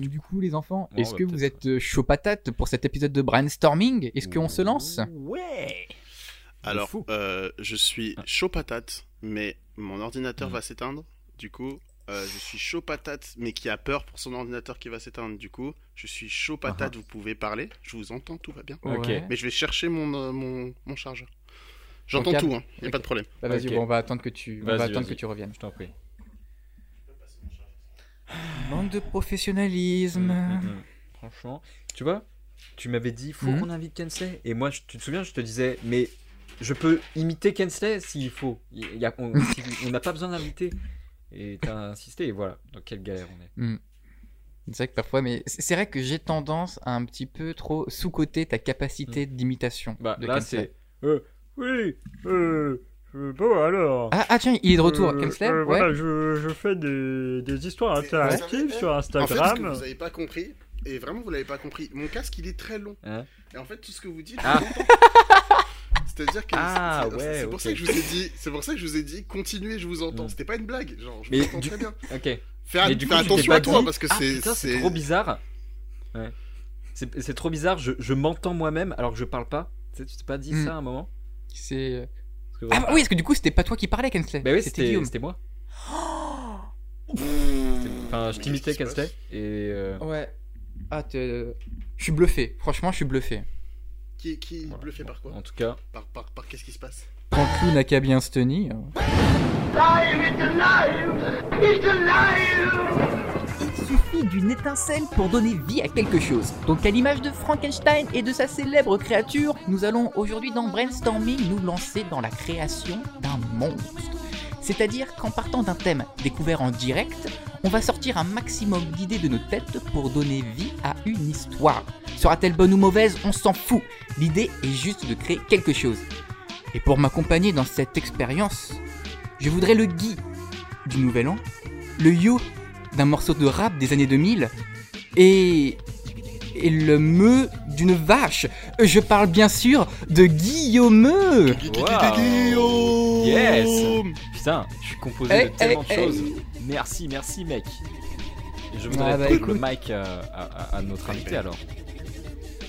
Du coup, les enfants, Bon, est-ce bah, que vous êtes euh, chaud patate pour cet épisode de brainstorming? Est-ce qu'on se lance? Ouais Alors, euh, je suis Ah. chaud patate, mais mon ordinateur Mm. va s'éteindre. Du coup, euh, je suis chaud patate, mais qui a peur pour son ordinateur qui va s'éteindre. Du coup, je suis chaud patate, vous pouvez parler. Je vous entends, tout va bien. Ok. Ouais. Mais je vais chercher mon, euh, mon, mon chargeur. J'entends tout, câble. hein. Y a pas de problème. Bah, Vas-y, bon, on va attendre que tu, on va attendre que tu reviennes. Je t'en prie. Manque de professionnalisme. Mm, mm, mm. Franchement, tu vois, tu m'avais dit, faut qu'on invite Kensley. Et moi, je- tu te souviens, je te disais, mais je peux imiter Kensley s'il faut. Il y a- on si- n'a pas besoin d'inviter. Et t'as insisté, et voilà, dans quelle galère on est. C'est vrai que parfois, mais c'est vrai que j'ai tendance à un petit peu trop sous-coter ta capacité d'imitation. Bah de là, c'est. Euh, oui, euh, bon alors. Ah, ah, tiens, il est de retour, Euh, euh, Ouais. Voilà, je, je fais des, des histoires interactives sur En fait, ce que Instagram. vous avez pas compris, et vraiment vous l'avez pas compris, mon casque il est très long. Hein et en fait, tout ce que vous dites, Ah. C'est-à-dire que Ah, c'est- ouais, c'est pour ça que je vous ai dit, c'est pour ça que je vous ai dit, continuez, je vous entends. Mm. C'était pas une blague, genre, je Mais vous entends du très bien. Ok. Fais, du coup, attention à toi dit- parce que Ah, c'est trop bizarre. Ouais. C'est trop bizarre. Je, je m'entends moi-même alors que je parle pas. Tu sais, tu t'es pas dit Hmm. ça à un moment? C'est. Parce que, Ah, voilà. bah oui, parce que du coup, c'était pas toi qui parlais, Kensley. Bah oui, c'était c'était Guillaume. c'était moi. Mmh. Enfin, je t'imitais Kensley et euh, Ouais. Ah, t'es- je suis bluffé. Franchement, je suis bluffé. Qui, qui voilà. bluffé par quoi en tout cas, Par, par, par qu'est-ce qui se passe Quand le clou n'a qu'à bien se tenir. Suffit d'une étincelle pour donner vie à quelque chose. Donc à l'image de Frankenstein et de sa célèbre créature, nous allons aujourd'hui dans Brainstorming nous lancer dans la création d'un monstre. C'est-à-dire qu'en partant d'un thème découvert en direct, on va sortir un maximum d'idées de nos têtes pour donner vie à une histoire. Sera-t-elle bonne ou mauvaise On s'en fout. L'idée est juste de créer quelque chose. Et pour m'accompagner dans cette expérience, je voudrais le Guy du Nouvel An, le Yo d'un morceau de rap des années 2000 et et le me d'une vache. Je parle bien sûr de Guillaume. Wow. Yes. putain, je suis composé Hey, de tellement hey, de hey. choses. Merci, merci, mec. Et je voudrais Ah bah, le mic euh, à, à- à notre invité alors.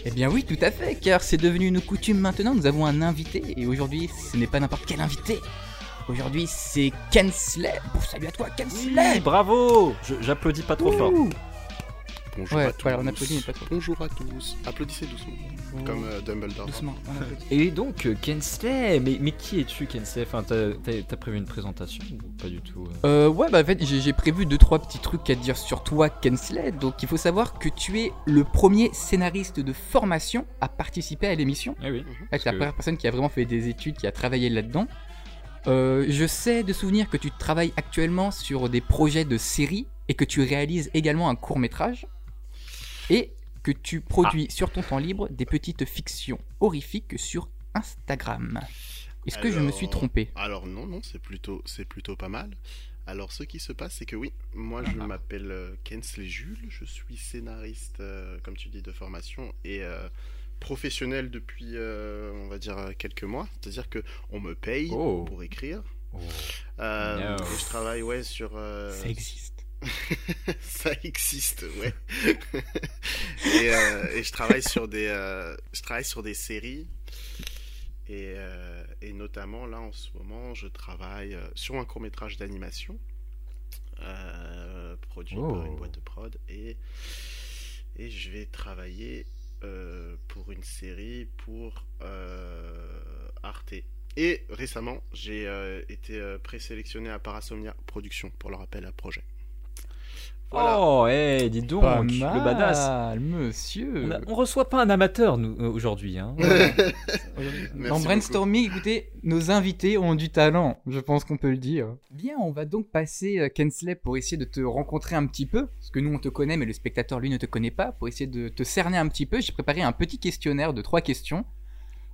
Eh bien oui, tout à fait, car c'est devenu une coutume maintenant. Nous avons un invité et aujourd'hui, ce n'est pas n'importe quel invité. Aujourd'hui, c'est Kensley. Bon, salut à toi, Kensley. bravo Je- J'applaudis pas trop fort. Bonjour Ouais, à tous. voilà, on applaudit, mais pas trop. Bonjour à tous. Applaudissez doucement, comme euh, Dumbledore. Doucement. on applaudit. Et donc, euh, Kensley, mais, mais qui es-tu, Kensley? Enfin, t'as t'as- t'as prévu une présentation ou pas du tout euh? Euh, ouais, bah en fait, j'ai j'ai prévu deux trois petits trucs à dire sur toi, Kensley. Donc, il faut savoir que tu es le premier scénariste de formation à participer à l'émission. Eh oui. Ouais, Parce c'est la que- première personne qui a vraiment fait des études, qui a travaillé là-dedans. Euh, je sais de souvenir que tu travailles actuellement sur des projets de séries et que tu réalises également un court métrage et que tu produis Ah. sur ton temps libre des petites fictions horrifiques sur Instagram. Est-ce que je me suis trompé? Alors non, non, c'est plutôt, c'est plutôt pas mal. Alors ce qui se passe, c'est que oui, moi je Ah. m'appelle euh, Kensley Jules, je suis scénariste, euh, comme tu dis, de formation et euh, professionnel depuis, euh, on va dire, quelques mois. C'est-à-dire que on me paye Oh. pour écrire. Oh. Euh, No. et je travaille ouais sur. euh, Ça existe. ça existe, ouais. et, euh, et je travaille sur des, euh, je travaille sur des séries. Et, euh, et notamment là en ce moment, je travaille sur un court métrage d'animation euh, produit par Oh. une boîte de prod et et je vais travailler euh, pour une série pour euh, Arte. Et récemment, j'ai euh, été présélectionné à Parasomnia Productions pour leur appel à projet. Voilà. Oh, eh, dis donc, Pas le badass. monsieur. On, a- on reçoit pas un amateur, nous, euh, aujourd'hui. Hein. Dans beaucoup. Brainstorming, écoutez, nos invités ont du talent, je pense qu'on peut le dire. Bien, on va donc passer, euh, Kensley, pour essayer de te rencontrer un petit peu, parce que nous on te connaît, mais le spectateur lui ne te connaît pas, pour essayer de te cerner un petit peu, j'ai préparé un petit questionnaire de trois questions.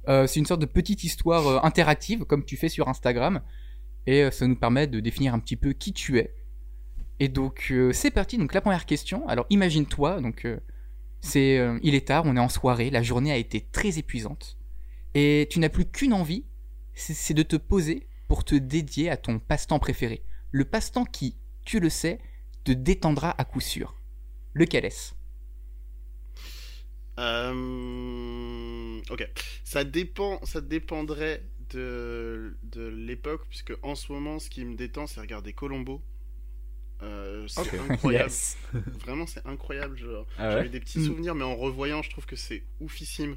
Euh, c'est une sorte de petite histoire euh, interactive, comme tu fais sur Instagram, et euh, ça nous permet de définir un petit peu qui tu es. Et donc, euh, c'est parti, donc la première question, alors imagine-toi, donc... euh, c'est, euh, il est tard, on est en soirée, la journée a été très épuisante. Et tu n'as plus qu'une envie, c'est de te poser pour te dédier à ton passe-temps préféré. Le passe-temps qui, tu le sais, te détendra à coup sûr. lequel est-ce? Ok. Ça dépend, ça dépendrait de l'époque, puisque en ce moment, ce qui me détend, c'est regarder Colombo. Euh, c'est incroyable. Yes. Vraiment, c'est incroyable. Ah J'avais ouais des petits Mm. souvenirs, mais en revoyant, je trouve que c'est oufissime.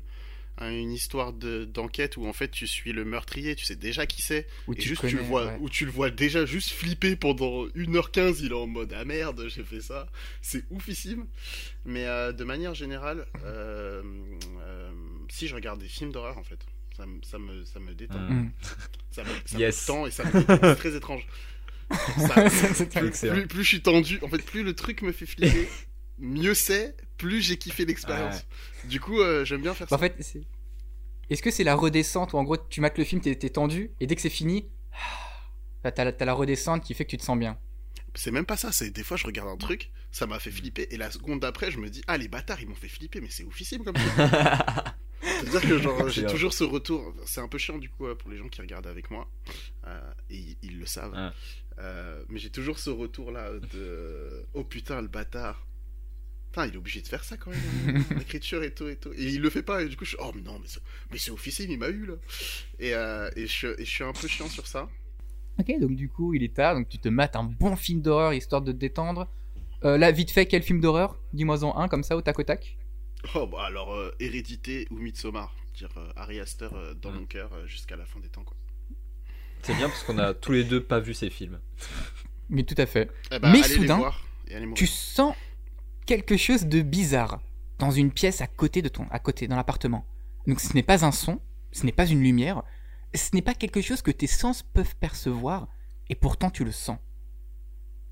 Hein, Une histoire de- d'enquête où en fait tu suis le meurtrier, tu sais déjà qui c'est, Où et juste tu le vois, ouais. où tu le vois déjà juste flipper pendant 1h15, il est en mode ah merde, j'ai fait ça. C'est oufissime. Mais euh, de manière générale, euh, euh, si je regarde des films d'horreur en fait, ça, me- ça, me, ça me détend. Mm. Mm. Ça me, ça Yes. me tend et ça me détend. C'est très étrange. Ça- C'est plus, plus, plus je suis tendu, en fait, plus le truc me fait flipper, mieux c'est, plus j'ai kiffé l'expérience. Du coup, euh, j'aime bien faire Bah, ça. en fait, c'est- est-ce que c'est la redescente où en gros tu mates le film, t'es t'es tendu, et dès que c'est fini, bah, t'as la, t'as la redescente qui fait que tu te sens bien. C'est même pas ça, c'est des fois je regarde un truc, ça m'a fait flipper, et la seconde d'après, je me dis, ah les bâtards, ils m'ont fait flipper, mais c'est oufissime comme ça. C'est-à-dire que genre, j'ai toujours ce retour, c'est un peu chiant du coup euh, pour les gens qui regardent avec moi, euh, et ils, ils le savent, Ah. Euh, mais j'ai toujours ce retour là de, oh putain, le bâtard. Putain, il est obligé de faire ça quand même, hein, l'écriture et tout et tout. Et il le fait pas, et du coup je suis, oh mais non, mais c'est, mais c'est officiel, il m'a eu là. Et, euh, et, je, et je suis un peu chiant sur ça. Ok, donc du coup, il est tard, donc tu te mates un bon film d'horreur histoire de te détendre. Euh, là, vite fait, quel film d'horreur? Dis-moi en un, comme ça, au tac au tac. Oh bah alors, euh, Hérédité ou Midsommar, dire euh, Harry Astor euh, dans Mm. mon cœur euh, jusqu'à la fin des temps quoi. C'est bien parce qu'on a tous les deux pas vu ces films. Mais tout à fait. Eh bah, Mais allez soudain, les voir et allez mourir. Tu sens quelque chose de bizarre dans une pièce à côté de ton, à côté, dans l'appartement. Donc ce n'est pas un son, ce n'est pas une lumière, ce n'est pas quelque chose que tes sens peuvent percevoir, et pourtant tu le sens.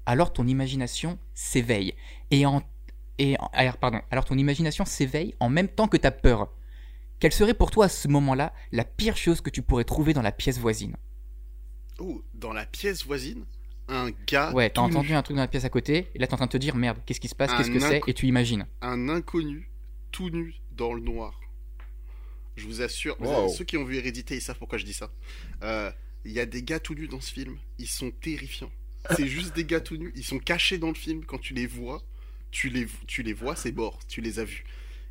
Alors ton imagination s'éveille. Et en, et en- alors, pardon, alors ton imagination s'éveille en même temps que ta peur. Quelle serait pour toi à ce moment-là la pire chose que tu pourrais trouver dans la pièce voisine? Oh, dans la pièce voisine, un gars, Ouais, t'as nu, entendu un truc dans la pièce à côté, et là t'es en train de te dire merde, qu'est-ce qui se passe, qu'est-ce que c'est, et tu imagines. un inconnu, tout nu, dans le noir. Je vous assure, vous ceux qui ont vu Hérédité, ils savent pourquoi je dis ça. Euh, Il y a des gars tout nus dans ce film, ils sont terrifiants. C'est juste des gars tout nus, ils sont cachés dans le film. Quand tu les vois, tu les, tu les vois, c'est mort, tu les as vus.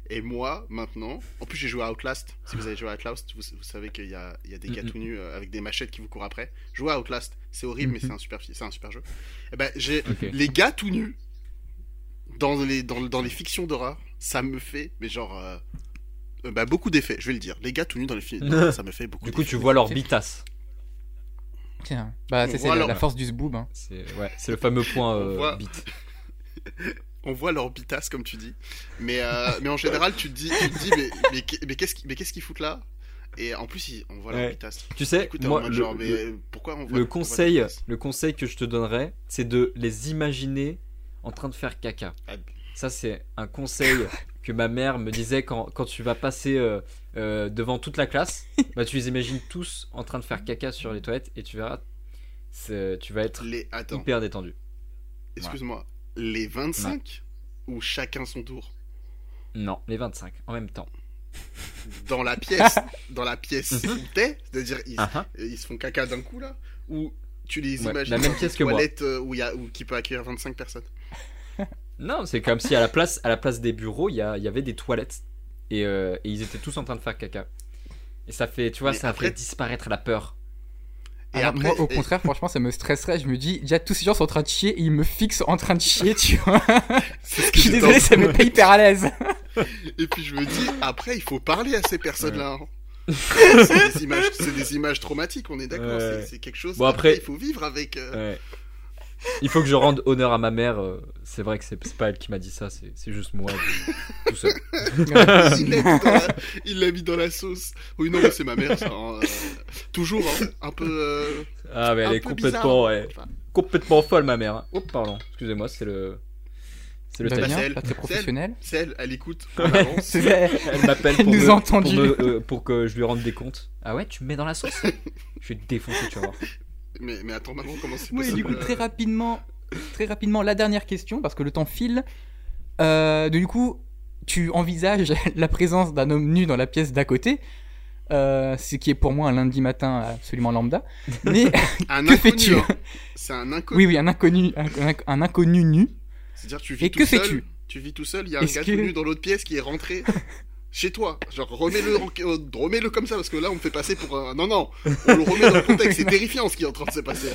Et moi, maintenant, en plus j'ai joué à Outlast. Si vous avez joué à Outlast, vous, vous savez qu'il y a, il y a des gars tout nus euh, avec des machettes qui vous courent après. Jouer à Outlast, c'est horrible, mais c'est un super, c'est un super jeu. Et ben, j'ai les gars tout nus dans les, dans, dans les fictions d'horreur, ça me fait, mais genre, euh, bah, beaucoup d'effets, je vais le dire. Les gars tout nus dans les films, d'horreur, ça me fait beaucoup Du coup, tu d'effets. vois leur bitasse. Tiens, bah c'est la, leur- la force du zboob. Hein. C'est ouais, c'est le fameux point euh, voit- bite. On voit leur bitasse, comme tu dis. Mais, euh, mais en général, tu te dis, tu te dis mais, mais, qu'est- mais qu'est-ce qu'ils foutent là? Et en plus, ils- on voit Ouais. bitasse. Tu sais, Écoute, moi, le, genre, mais le- pourquoi on voit le on voit leur conseil, le conseil que je te donnerais, c'est de les imaginer en train de faire caca. Ah. Ça, c'est un conseil que ma mère me disait quand, quand tu vas passer euh, euh, devant toute la classe. Bah, tu les imagines tous en train de faire caca sur les toilettes et tu verras, tu vas être Les... Hyper détendu. excuse-moi. Les 25 ou chacun son tour? Non, les 25 en même temps. Dans la pièce, dans la pièce où t'es, c'est-à-dire ils, ah. ils se font caca d'un coup là Ou tu les Ouais, imagines la même dans pièce une que moi. toilette euh, où y a, où, qui peut accueillir 25 personnes? Non, c'est comme si à la place, à la place des bureaux, il y, y avait des toilettes et, euh, et ils étaient tous en train de faire caca. Et ça fait, tu vois, Mais ça après- fait disparaître la peur. Et Alors, après, moi, au et- contraire, franchement, ça me stresserait. Je me dis, déjà, tous ces gens sont en train de chier et ils me fixent en train de chier, tu vois. C'est ce que Je suis désolé, ça me met pas hyper à l'aise. Et puis je me dis, après, il faut parler à ces personnes-là. hein. c'est des images, c'est des images traumatiques, on est d'accord. Ouais. c'est- quelque chose. Bon, après- il faut vivre avec. euh, Ouais. Il faut que je rende honneur à ma mère. euh, C'est vrai que c'est pas elle qui m'a dit ça, c'est juste moi, je- tout seul. il l'a mis, dans la- il l'a mis dans la sauce. Oui, non, mais c'est ma mère, ça. hein, euh, toujours, hein, un peu. euh, Ah, mais elle est complètement, bizarre. ouais, Enfin, complètement folle, ma mère. hein. Oh, pardon, excusez-moi, c'est le, c'est le Bah, elle, pas très professionnel. C'est elle, elle écoute avance. Elle m'appelle Elle pour, nous me- pour, me- euh, pour que je lui rende des comptes. Ah ouais, tu me mets dans la sauce? Je vais te défoncer, tu vas voir. Mais, mais attends, maman, comment c'est Oui, possible du coup, euh, très rapidement, très rapidement, la dernière question, parce que le temps file. Euh, du coup, tu envisages la présence d'un homme nu dans la pièce d'à côté, euh, ce qui est pour moi un lundi matin absolument lambda. Mais Un que fais-tu hein. C'est un inconnu. Oui, oui, un inconnu, un, inconnu nu. C'est-à-dire, tu vis Et tout que seul, fais-tu? Tu vis tout seul, il y a un gars que- nu dans l'autre pièce qui est rentré chez toi. Genre, remets-le euh, remets-le comme ça, parce que là, on me fait passer pour un. Non, non, on le remet dans le contexte. C'est terrifiant ce qui est en train de se passer.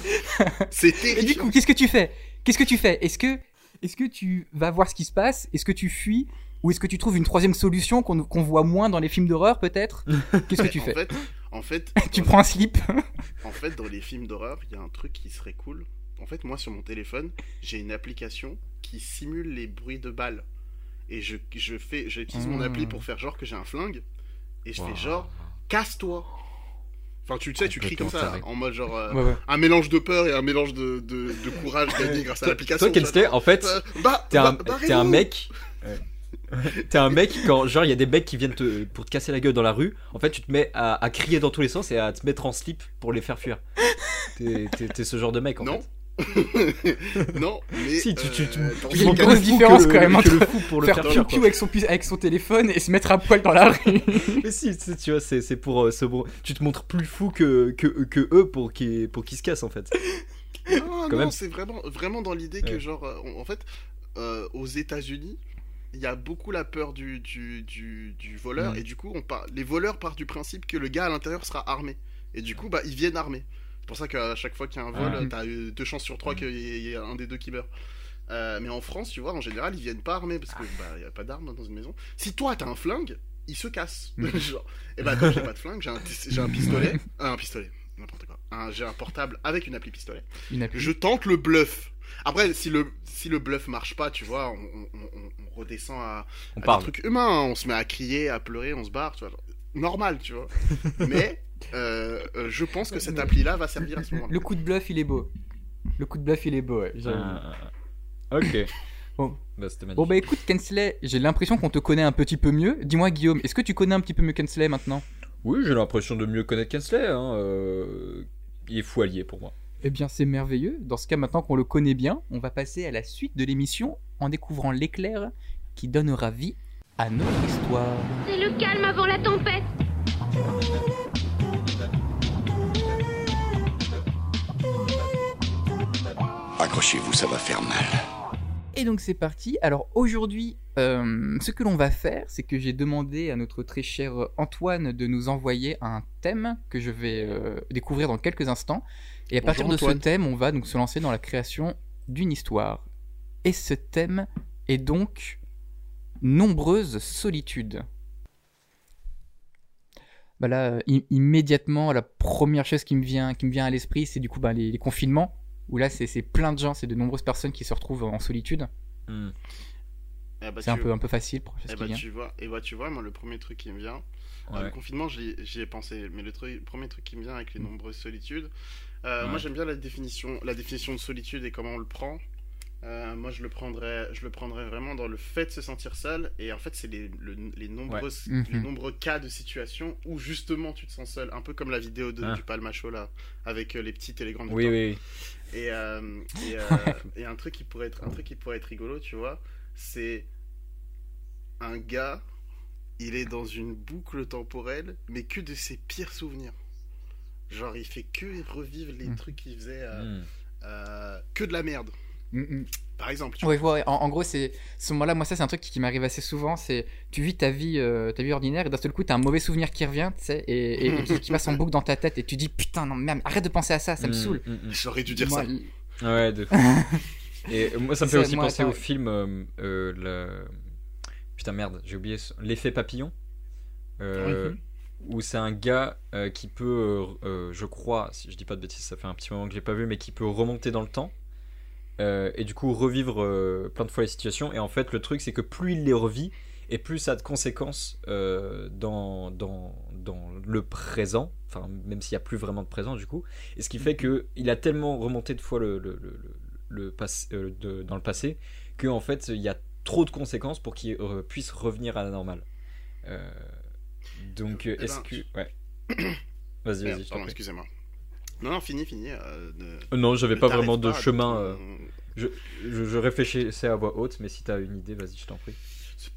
C'est Et du terrifiant. coup, qu'est-ce que tu fais? Qu'est-ce que tu fais? Est-ce que, est-ce que tu vas voir ce qui se passe? Est-ce que tu fuis? Ou est-ce que tu trouves une troisième solution qu'on voit moins dans les films d'horreur, peut-être? Qu'est-ce que tu en fais? fait, en fait, Tu prends un slip En fait, dans les films d'horreur, il y a un truc qui serait cool. En fait, moi, sur mon téléphone, j'ai une application qui simule les bruits de balles. Et je, je fais, j'utilise mon appli pour faire genre que j'ai un flingue. Et je fais genre, casse-toi. Enfin, tu sais, tu cries comme ça, en mode genre, euh, Ouais, ouais. un mélange de peur et un mélange de, de, de courage gagné grâce à Toi, l'application. toi, Kensley, en fait, Euh, bah, t'es un, bah, t'es un mec. T'es un mec quand genre il y a des mecs qui viennent te, pour te casser la gueule dans la rue. En fait, tu te mets à, à crier dans tous les sens et à te mettre en slip pour les faire fuir. T'es ce genre de mec en Non. fait. non, mais. Si, tu- tu- tu- euh, Il y a une grosse Plus fou différence quand même entre fou pour le faire faire piou avec son, avec son téléphone et se mettre à poil dans la rue. Mais si, tu sais, tu vois, c'est, c'est pour euh, ce bon. Tu te montres plus fou que, que, que eux pour qu'ils, pour qu'ils se cassent en fait. Non, Quand non, même. c'est vraiment, vraiment dans l'idée que, genre, euh, en fait, euh, aux États-Unis, il y a beaucoup la peur du, du, du, du voleur, Mm. et du coup, on part, les voleurs partent du principe que le gars à l'intérieur sera armé. Et du coup, bah, ils viennent armés. C'est pour ça qu'à chaque fois qu'il y a un vol, Ah. t'as deux chances sur trois Mm. qu'il y, ait- il un des deux qui meurt. Euh, mais en France, tu vois, en général, ils viennent pas armés parce que bah, il y a pas d'armes dans une maison. Si toi t'as un flingue, ils se cassent. Mm. Genre, et bah quand j'ai pas de flingue, j'ai un, j'ai un pistolet, un pistolet, n'importe quoi. Un- j'ai un portable avec une appli pistolet. Une appli. Je tente le bluff. Après, si le, si le bluff marche pas, tu vois, on, on- on- on redescend à, On à des trucs humains. hein. On se met à crier, à pleurer, on se barre, tu vois. genre, normal, tu vois. Mais euh, euh, je pense que cette appli-là va servir à ce moment-là. Le coup de bluff, il est beau. Le coup de bluff, il est beau, ouais. Ah, ah, ah. ok. Bon. Bah. Bon bah écoute Kensley, j'ai l'impression qu'on te connaît un petit peu mieux. Dis-moi Guillaume, est-ce que tu connais un petit peu mieux Kensley maintenant? Oui, j'ai l'impression de mieux connaître Kensley. Hein. euh, Il est fou allié pour moi. Eh bien c'est merveilleux. Dans ce cas maintenant qu'on le connaît bien, on va passer à la suite de l'émission en découvrant l'éclair qui donnera vie à notre histoire. C'est le calme avant la tempête. Accrochez-vous, ça va faire mal. Et donc c'est parti. Alors aujourd'hui, euh, ce que l'on va faire, c'est que j'ai demandé à notre très cher Antoine de nous envoyer un thème que je vais euh, découvrir dans quelques instants. Et à Bonjour, partir de Antoine. ce thème, on va donc se lancer dans la création d'une histoire. Et ce thème est donc nombreuses solitudes. Bah là, immédiatement, la première chose qui me vient, qui me vient à l'esprit, c'est du coup bah, les, les confinements, où là, c'est plein de gens, c'est de nombreuses personnes qui se retrouvent en solitude. Hmm. Eh bah, C'est un peu, un peu facile pour Eh bah, tu vois, et bah, tu vois, moi, le premier truc qui me vient, Euh, le confinement, j'y j'y ai pensé, mais le truc- premier truc qui me vient avec les nombreuses solitudes, euh, Ouais. moi j'aime bien la définition, la définition de solitude et comment on le prend. Euh, moi je le prendrais, je le prendrais vraiment dans le fait de se sentir seul, et en fait c'est les, le- les nombreuses, Ouais. les Mhm. nombreux cas de situation où justement tu te sens seul, un peu comme la vidéo de, Ah. du Palmacho là, avec euh, les petites et les grandes. Oui, oui. Et, euh, et, et un truc qui pourrait être un truc qui pourrait être rigolo, tu vois, c'est un gars, il est dans une boucle temporelle, mais que de ses pires souvenirs. Genre, il fait que revivre les Mm. trucs qu'il faisait, Hmm. que de la merde. Mm, mm. Par exemple, tu Ouais, vois, ouais. En, en gros, c'est ce moment-là. Moi, ça, c'est un truc qui, qui m'arrive assez souvent. C'est tu vis ta vie, euh, ta vie ordinaire, et d'un seul coup, t'as un mauvais souvenir qui revient, tu sais, et, et- et qui, qui passe en boucle dans ta tête, et tu dis putain, non, merde, arrête de penser à ça, ça me Hmm, saoule. J'aurais dû dire Moi, ça. Ouais, de Et moi, ça me fait aussi moi, penser attends. au film. euh, euh, le... Putain, merde, j'ai oublié. ce- L'effet papillon. Euh, Mhm. Où c'est un gars euh, qui peut, euh, euh, je crois, si je dis pas de bêtises, ça fait un petit moment que je l'ai pas vu, mais qui peut remonter dans le temps. Euh, et du coup revivre euh, plein de fois les situations. Et en fait, le truc, c'est que plus il les revit, et plus ça a de conséquences euh, dans, dans, dans le présent, enfin, même s'il n'y a plus vraiment de présent du coup. Et ce qui fait que il a tellement remonté de fois le, le, le, le- de- dans le passé que en fait il y a trop de conséquences pour qu'il puisse revenir à la normale. Donc Eh est-ce ben, que ouais vas-y vas-y je t'en pardon, prie. excusez-moi. Non, non, fini, fini. euh, ne- Euh, non j'avais pas vraiment de pas chemin euh, je, je, je réfléchissais à voix haute mais si t'as une idée vas-y je t'en prie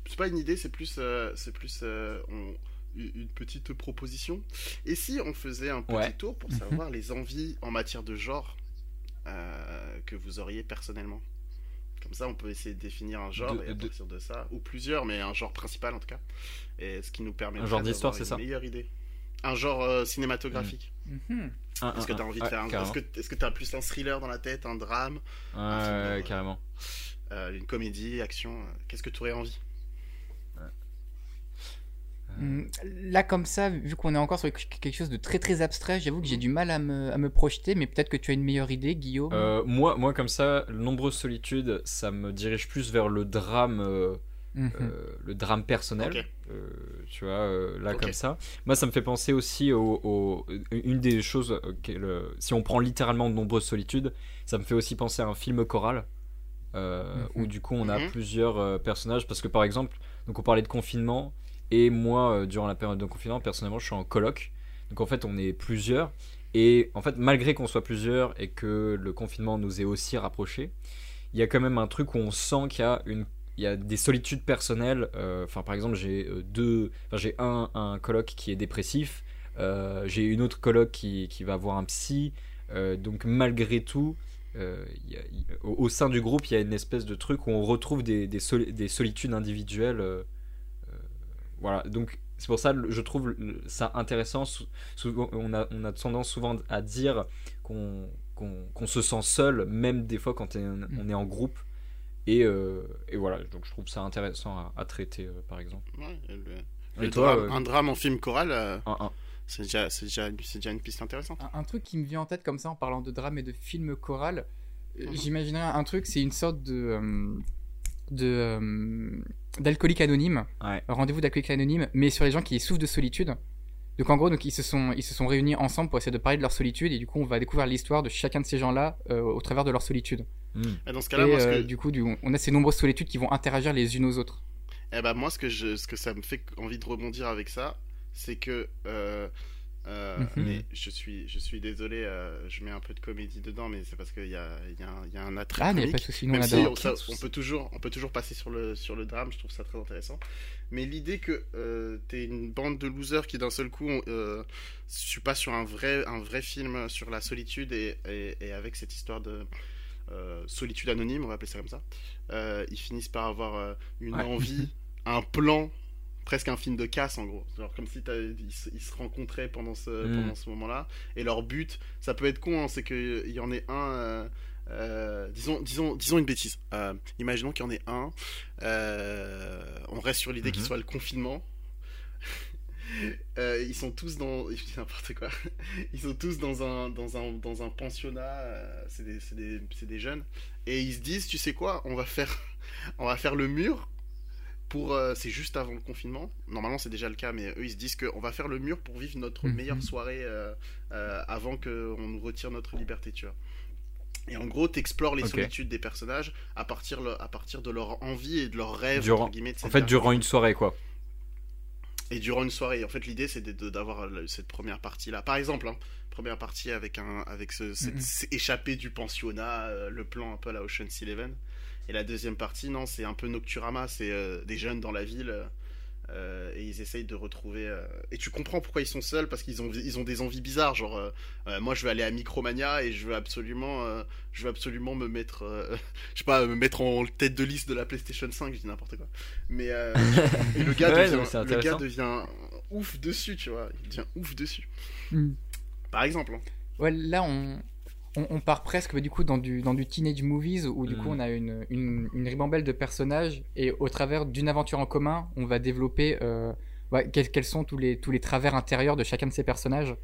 C'est pas une idée, c'est plus, euh, c'est plus on- une petite proposition. Et si on faisait un petit Ouais. tour pour Mhm. savoir les envies en matière de genre que vous auriez personnellement? Comme ça, on peut essayer de définir un genre De- et à de- partir de ça, ou plusieurs, mais un genre principal en tout cas. Et ce qui nous permet Un genre d'histoire, c'est ça? meilleure idée. Un genre euh, cinématographique. Mhm. Un- Est-ce que un- tu as envie de faire un. Est-ce que est-ce que t'as plus un thriller dans la tête, un drame, Ouais, un film, ouais, euh, carrément. euh, une comédie, action Qu'est-ce que tu aurais envie Mm, Là, comme ça, vu qu'on est encore sur quelque chose de très très abstrait, j'avoue que j'ai du mal à me, à me projeter, mais peut-être que tu as une meilleure idée, Guillaume? Euh, moi, moi, comme ça, Nombreuses Solitudes, ça me dirige plus vers le drame, Mhm. euh, le drame personnel. Euh, tu vois, euh, là, comme ça. Moi, ça me fait penser aussi au, au- une des choses, euh, le- si on prend littéralement de Nombreuses Solitudes, ça me fait aussi penser à un film choral. euh, Mhm. Où du coup on a Mhm. plusieurs euh, personnages parce que par exemple donc on parlait de confinement et moi euh, durant la période de confinement personnellement je suis en coloc donc en fait on est plusieurs et en fait malgré qu'on soit plusieurs et que le confinement nous ait aussi rapprochés il y a quand même un truc où on sent qu'il y a une il y a des solitudes personnelles euh, enfin par exemple j'ai euh, deux enfin j'ai un, un coloc qui est dépressif euh, j'ai une autre coloc qui, qui va voir un psy euh, donc malgré tout y a- au, au sein du groupe il y a une espèce de truc où on retrouve des, des, soli- des solitudes individuelles voilà. Donc c'est pour ça je trouve ça intéressant. Souvent on a, on a tendance souvent à dire qu'on qu'on qu'on se sent seul même des fois quand on, on est en groupe et, euh, et voilà donc je trouve ça intéressant à, à traiter euh, par exemple Ouais, le- Et le toi, drame- euh, Un drame en film choral, euh, c'est déjà, une piste intéressante. Un, un truc qui me vient en tête comme ça en parlant de drame et de film choral, Mhm. j'imaginerais un truc, c'est une sorte de. euh, de euh, d'alcoolique anonyme, ouais rendez-vous d'alcoolique anonyme, mais sur les gens qui souffrent de solitude. Donc en gros, donc ils se sont ils se sont réunis ensemble pour essayer de parler de leur solitude et du coup on va découvrir l'histoire de chacun de ces gens-là euh, au travers de leur solitude. Et dans ce Et cas-là, moi, ce euh, que, du coup, du- on a ces nombreuses solitudes qui vont interagir les unes aux autres. eh ben, moi, ce que, je, ce que ça me fait envie de rebondir avec ça, c'est que. euh, euh, Mhm. mais je suis, je suis désolé, euh, je mets un peu de comédie dedans, mais c'est parce qu'il y a, il y, a un- il y a un attrait Ah, mais pas de soucis, nous on Même si on, ça- on peut toujours, on peut toujours passer sur le, sur le drame, je trouve ça très intéressant. Mais l'idée que euh, t'es une bande de losers qui d'un seul coup, on- euh, je suis pas sur un vrai, un vrai film sur la solitude et, et, et avec cette histoire de euh, solitude anonyme, on va appeler ça comme ça, euh, ils finissent par avoir euh, une Ouais. envie, un plan, presque un film de casse en gros. Genre comme si ils, se- rencontraient pendant ce, Mm. pendant ce moment-là. Et leur but, ça peut être con, hein, c'est qu'il y en ait un. euh, euh, disons, disons, disons une bêtise. Euh, imaginons qu'il y en ait un. euh, on reste sur l'idée qu'il Mhm. soit le confinement. Euh, ils sont tous dans. Je dis n'importe quoi. Ils sont tous dans un, dans un, dans un pensionnat. euh, c'est des, c'est des, c'est des jeunes. Et ils se disent, tu sais quoi, on va faire, on va faire le mur. Pour, euh, c'est juste avant le confinement. Normalement, c'est déjà le cas, mais eux, ils se disent qu'on va faire le mur pour vivre notre Mhm. meilleure soirée euh, avant qu'on nous retire notre liberté, tu vois. Et en gros, t'explores les solitudes des personnages à partir, le- à partir de leur envie et de leurs rêves, Durant- en fait durant une soirée quoi Et durant une soirée. En fait, l'idée, c'est d'avoir cette première partie-là. Par exemple, hein, première partie avec, un, avec ce, cette- Mhm. c'est échappé du pensionnat, euh, le plan un peu à la Ocean's Eleven. Et la deuxième partie, non, c'est un peu Nocturama. C'est euh, des jeunes dans la ville. Euh, et ils essayent de retrouver. euh, Et tu comprends pourquoi ils sont seuls parce qu'ils ont, ils ont des envies bizarres. Genre, euh, euh, moi, je veux aller à Micromania et je veux absolument, euh, je veux absolument me mettre, euh, je sais pas, me mettre en tête de liste de la PlayStation 5. Je dis n'importe quoi. Mais euh, et le gars Ouais, devient, non, le gars devient ouf dessus, tu vois. Il devient ouf dessus. Mm. Par exemple. hein. Ouais, là, on, on, on part presque bah, du coup dans du, dans du teenage movies où du Mm. coup on a une, une, une ribambelle de personnages et au travers d'une aventure en commun, on va développer euh, ouais, quels, quels sont tous les, tous les travers intérieurs de chacun de ces personnages.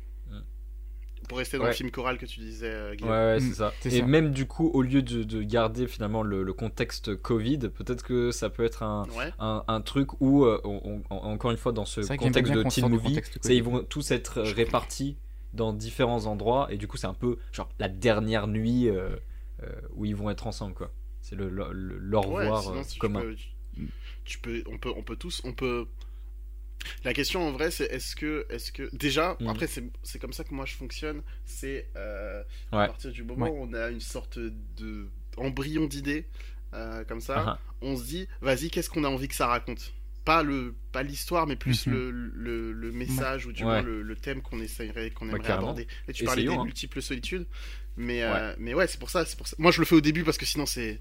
Pour rester dans Ouais. le film choral que tu disais, euh, Ouais, Guillaume. ouais, Mm, c'est ça. c'est Et ça. même du coup, au lieu de, de garder finalement le, le contexte Covid, peut-être que ça peut être un, Ouais. un, un truc où, euh, on- on- encore une fois, dans ce contexte de teen movie, ils vont tous être répartis dans différents endroits, et du coup, c'est un peu genre la dernière nuit euh, euh, où ils vont être ensemble, quoi. C'est le, le, le- leur Ouais, sinon, euh, tu commun. peux- tu peux, on peut, on peut tous, on peut. La question en vrai, c'est est-ce que, est-ce que déjà, Mm. après c'est, c'est comme ça que moi je fonctionne, c'est euh, à partir du moment Ouais. où on a une sorte de embryon d'idée euh, comme ça, Ah, on se dit, vas-y, qu'est-ce qu'on a envie que ça raconte? Pas le pas l'histoire, mais plus Mhm. le, le, le message ou du Ouais. moins le, le thème qu'on essayerait, qu'on Ouais, aimerait aborder. Et tu parlais des hein. multiples solitudes, mais euh, mais ouais, c'est pour ça, c'est pour ça. Moi, je le fais au début parce que sinon c'est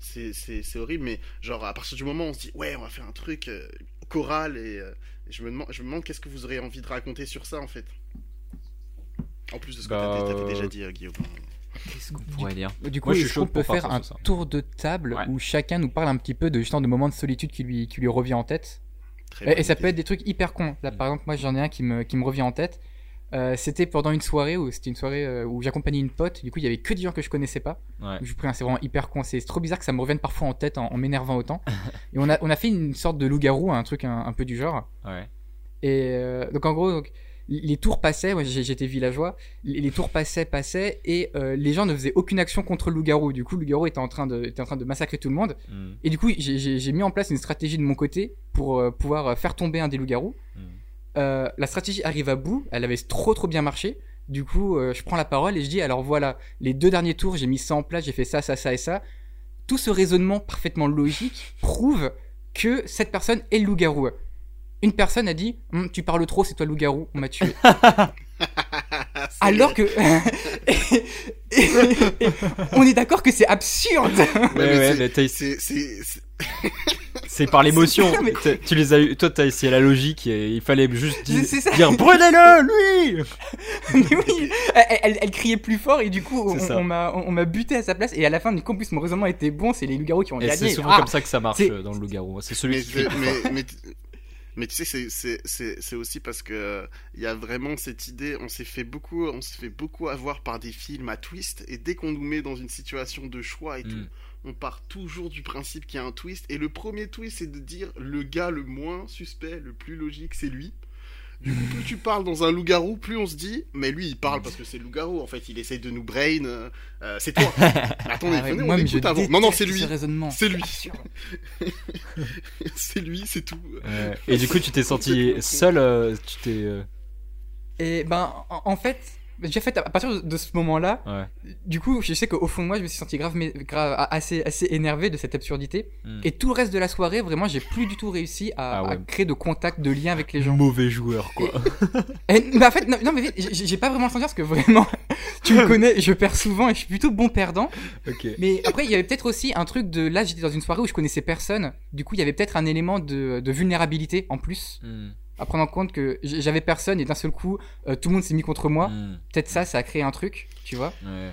c'est c'est c'est horrible, mais genre à partir du moment où on se dit ouais, on va faire un truc euh, choral et, euh, et je me demande je me demande qu'est-ce que vous aurez envie de raconter sur ça en fait. En plus de ce que Bah, t'avais déjà dit, euh, Guillaume. Qu'est-ce qu'on pourrait dire Du coup, Moi, je qu'on peut faire un ça. tour de table Ouais. où chacun nous parle un petit peu de justement de moments de solitude qui lui, qui lui revient en tête Très Et, ça peut être des trucs hyper cons. Là, par exemple, moi, j'en ai un qui me, qui me revient en tête. Euh, c'était pendant une soirée où c'était une soirée euh, où j'accompagnais une pote. Du coup, il y avait que des gens que je connaissais pas. Ouais. Je prie, hein, c'est vraiment hyper con. C'est c'est trop bizarre que ça me revienne parfois en tête en, en m'énervant autant. et on a, on a fait une sorte de loup-garou, un truc un, un peu du genre. Ouais. Et euh, donc, en gros, donc, les tours passaient. Moi, j'ai- j'étais villageois. Les, les tours passaient, passaient. Et euh, les gens ne faisaient aucune action contre le loup-garou. Du coup, le loup-garou était, en train de- était en train de massacrer tout le monde. Mm. Et du coup, j'ai- mis en place une stratégie de mon côté pour euh, pouvoir euh, faire tomber un des loups-garous. Mm. Euh, la stratégie arrive à bout, elle avait trop trop bien marché. Du coup, je prends la parole et je dis alors voilà, les deux derniers tours, j'ai mis ça en place, j'ai fait ça, ça, ça et ça. Tout ce raisonnement parfaitement logique prouve que cette personne est le loup-garou. Une personne a dit Hum, Tu parles trop, c'est toi le loup-garou, on m'a tué. Alors que. Et- et- et- on est d'accord que c'est absurde Ouais, Ouais, mais ouais, c'est- par l'émotion. Mais- Tu les as eu, toi t'as essayé la logique et il fallait juste ça. dire brûlez-le, lui Mais oui, elle, elle- elle criait plus fort et du coup on, m'a on, buté à sa place et à la fin du coup en plus mon raisonnement était bon, c'est les loups-garous qui ont Et gagné. c'est souvent Ah comme ça que ça marche dans le loup-garou. C'est celui mais, qui mais, mais, tu sais, c'est- aussi parce que il y a vraiment cette idée. On s'est fait beaucoup, on s'est fait beaucoup avoir par des films à twist, et dès qu'on nous met dans une situation de choix et tout, Mm. on part toujours du principe qu'il y a un twist. Et le premier twist, c'est de dire le gars le moins suspect, le plus logique, c'est lui. Du coup, plus tu parles dans un loup-garou, plus on se dit, mais lui, il parle parce que c'est le loup-garou. En fait, il essaye de nous brain. euh, euh, c'est toi. Attendez, Ah ouais, venez, moi, on écoute avant. Non, non, c'est lui. C'est lui. c'est lui, c'est tout. Et du coup, tu t'es senti seul. euh, tu t'es. euh, Et ben en, en fait, j'ai fait à partir de ce moment-là, Ouais. du coup, je sais qu'au fond de moi, je me suis senti grave, mais, grave assez, assez énervé de cette absurdité. Mm. Et tout le reste de la soirée, vraiment, j'ai plus du tout réussi à, Ah ouais. à créer de contact, de lien avec les gens. Mauvais joueur, quoi. Et, bah, en fait, non, non, mais j'ai pas vraiment senti parce que vraiment, tu me connais, je perds souvent et je suis plutôt bon perdant. Mais après, il y avait peut-être aussi un truc de. Là, j'étais dans une soirée où je connaissais personne. Du coup, il y avait peut-être un élément de, de vulnérabilité en plus. Mm. À prendre en compte que j'avais personne et d'un seul coup, euh, tout le monde s'est mis contre moi. Mm. Peut-être ça, ça a créé un truc, tu vois. Ouais.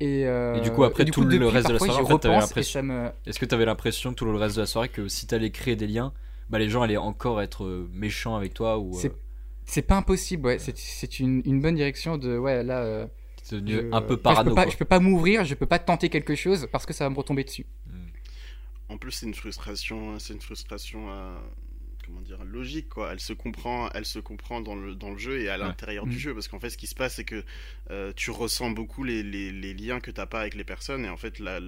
Et, euh, Et du coup, après, tout le depuis, reste de la soirée, en fait, l'impression- me. Est-ce que t'avais l'impression tout le reste de la soirée que si t'allais créer des liens, bah les gens allaient encore être euh, méchants avec toi ou C'est- euh, C'est pas impossible, ouais. C'est- C'est une, une bonne direction de. Ouais, là. euh, t'es devenu je- un peu enfin, parano. Je peux pas, quoi. je peux pas m'ouvrir, je peux pas tenter quelque chose parce que ça va me retomber dessus. En plus, c'est une frustration, c'est une frustration, euh, comment dire, logique quoi. Elle se comprend, elle se comprend dans le dans le jeu et à l'intérieur du Mm. jeu, parce qu'en fait, ce qui se passe, c'est que euh, tu ressens beaucoup les, les, les liens que t'as pas avec les personnes et en fait, là,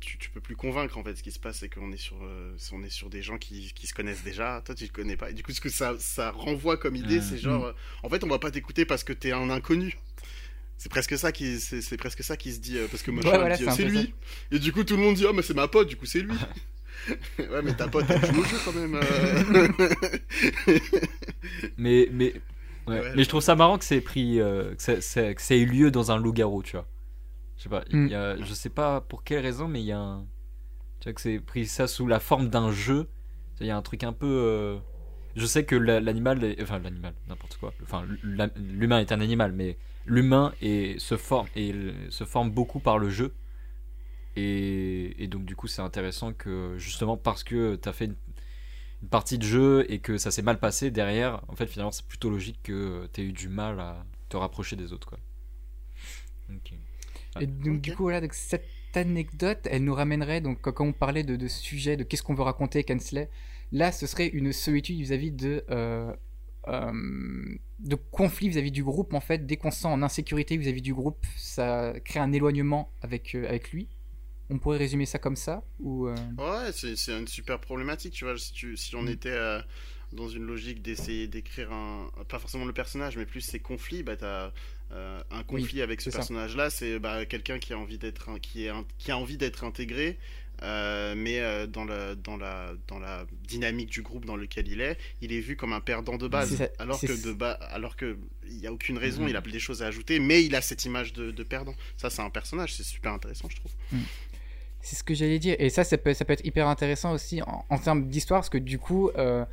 tu, tu peux plus convaincre en fait. Ce qui se passe, c'est qu'on est sur, euh, on est sur des gens qui, qui se connaissent déjà. Toi, tu te connais pas. Et du coup, ce que ça ça renvoie comme idée, Mm. c'est genre, euh, en fait, on va pas t'écouter parce que t'es un inconnu. C'est presque ça qui, c'est presque ça qui se dit parce que machin Ouais, il voilà, c'est lui. Et du coup, tout le monde dit ah mais c'est ma pote, du coup c'est lui. ouais, mais ta pote elle joue au jeu quand même. euh. Mais mais ouais. Ouais. mais je trouve ça marrant que c'est pris euh, que, ça, ça- que ça ait eu lieu dans un loup-garou, tu vois. Je sais pas, il Mm. y a, je sais pas pour quelle raison, mais il y a un, tu vois que c'est pris ça sous la forme d'un jeu. Il y a un truc un peu. euh, Je sais que la- l'animal, est- enfin l'animal, n'importe quoi. Enfin l'humain est un animal, mais l'humain se forme et se forme beaucoup par le jeu. Et, et donc du coup c'est intéressant que justement parce que tu as fait une, une partie de jeu et que ça s'est mal passé derrière, en fait finalement c'est plutôt logique que tu aies eu du mal à te rapprocher des autres quoi. Ah, Et donc, du coup, voilà, donc, cette anecdote, elle nous ramènerait, donc, quand on parlait de, de ce sujet, de qu'est-ce qu'on veut raconter, Kensley, là, ce serait une solitude vis-à-vis de. euh, euh, de conflit vis-à-vis du groupe, en fait. Dès qu'on se sent en insécurité vis-à-vis du groupe, ça crée un éloignement avec, euh, avec lui. On pourrait résumer ça comme ça ou euh, Ouais, c'est c'est une super problématique, tu vois. Si, tu, si on était euh, dans une logique d'essayer d'écrire un. Pas forcément le personnage, mais plus ses conflits, bah t'as euh, un conflit avec ce personnage-là, c'est bah, quelqu'un qui a envie d'être qui, est qui a envie d'être intégré, Euh, mais euh, dans, la, dans, la, dans la dynamique du groupe dans lequel il est, il est vu comme un perdant de base. Ça, alors que de bas, alors que il y a aucune raison, Mhm. il a des choses à ajouter, mais il a cette image de, de perdant. Ça, c'est un personnage, c'est super intéressant, je trouve. C'est ce que j'allais dire. Et ça, ça peut, ça peut être hyper intéressant aussi en, en termes d'histoire, parce que du coup, euh,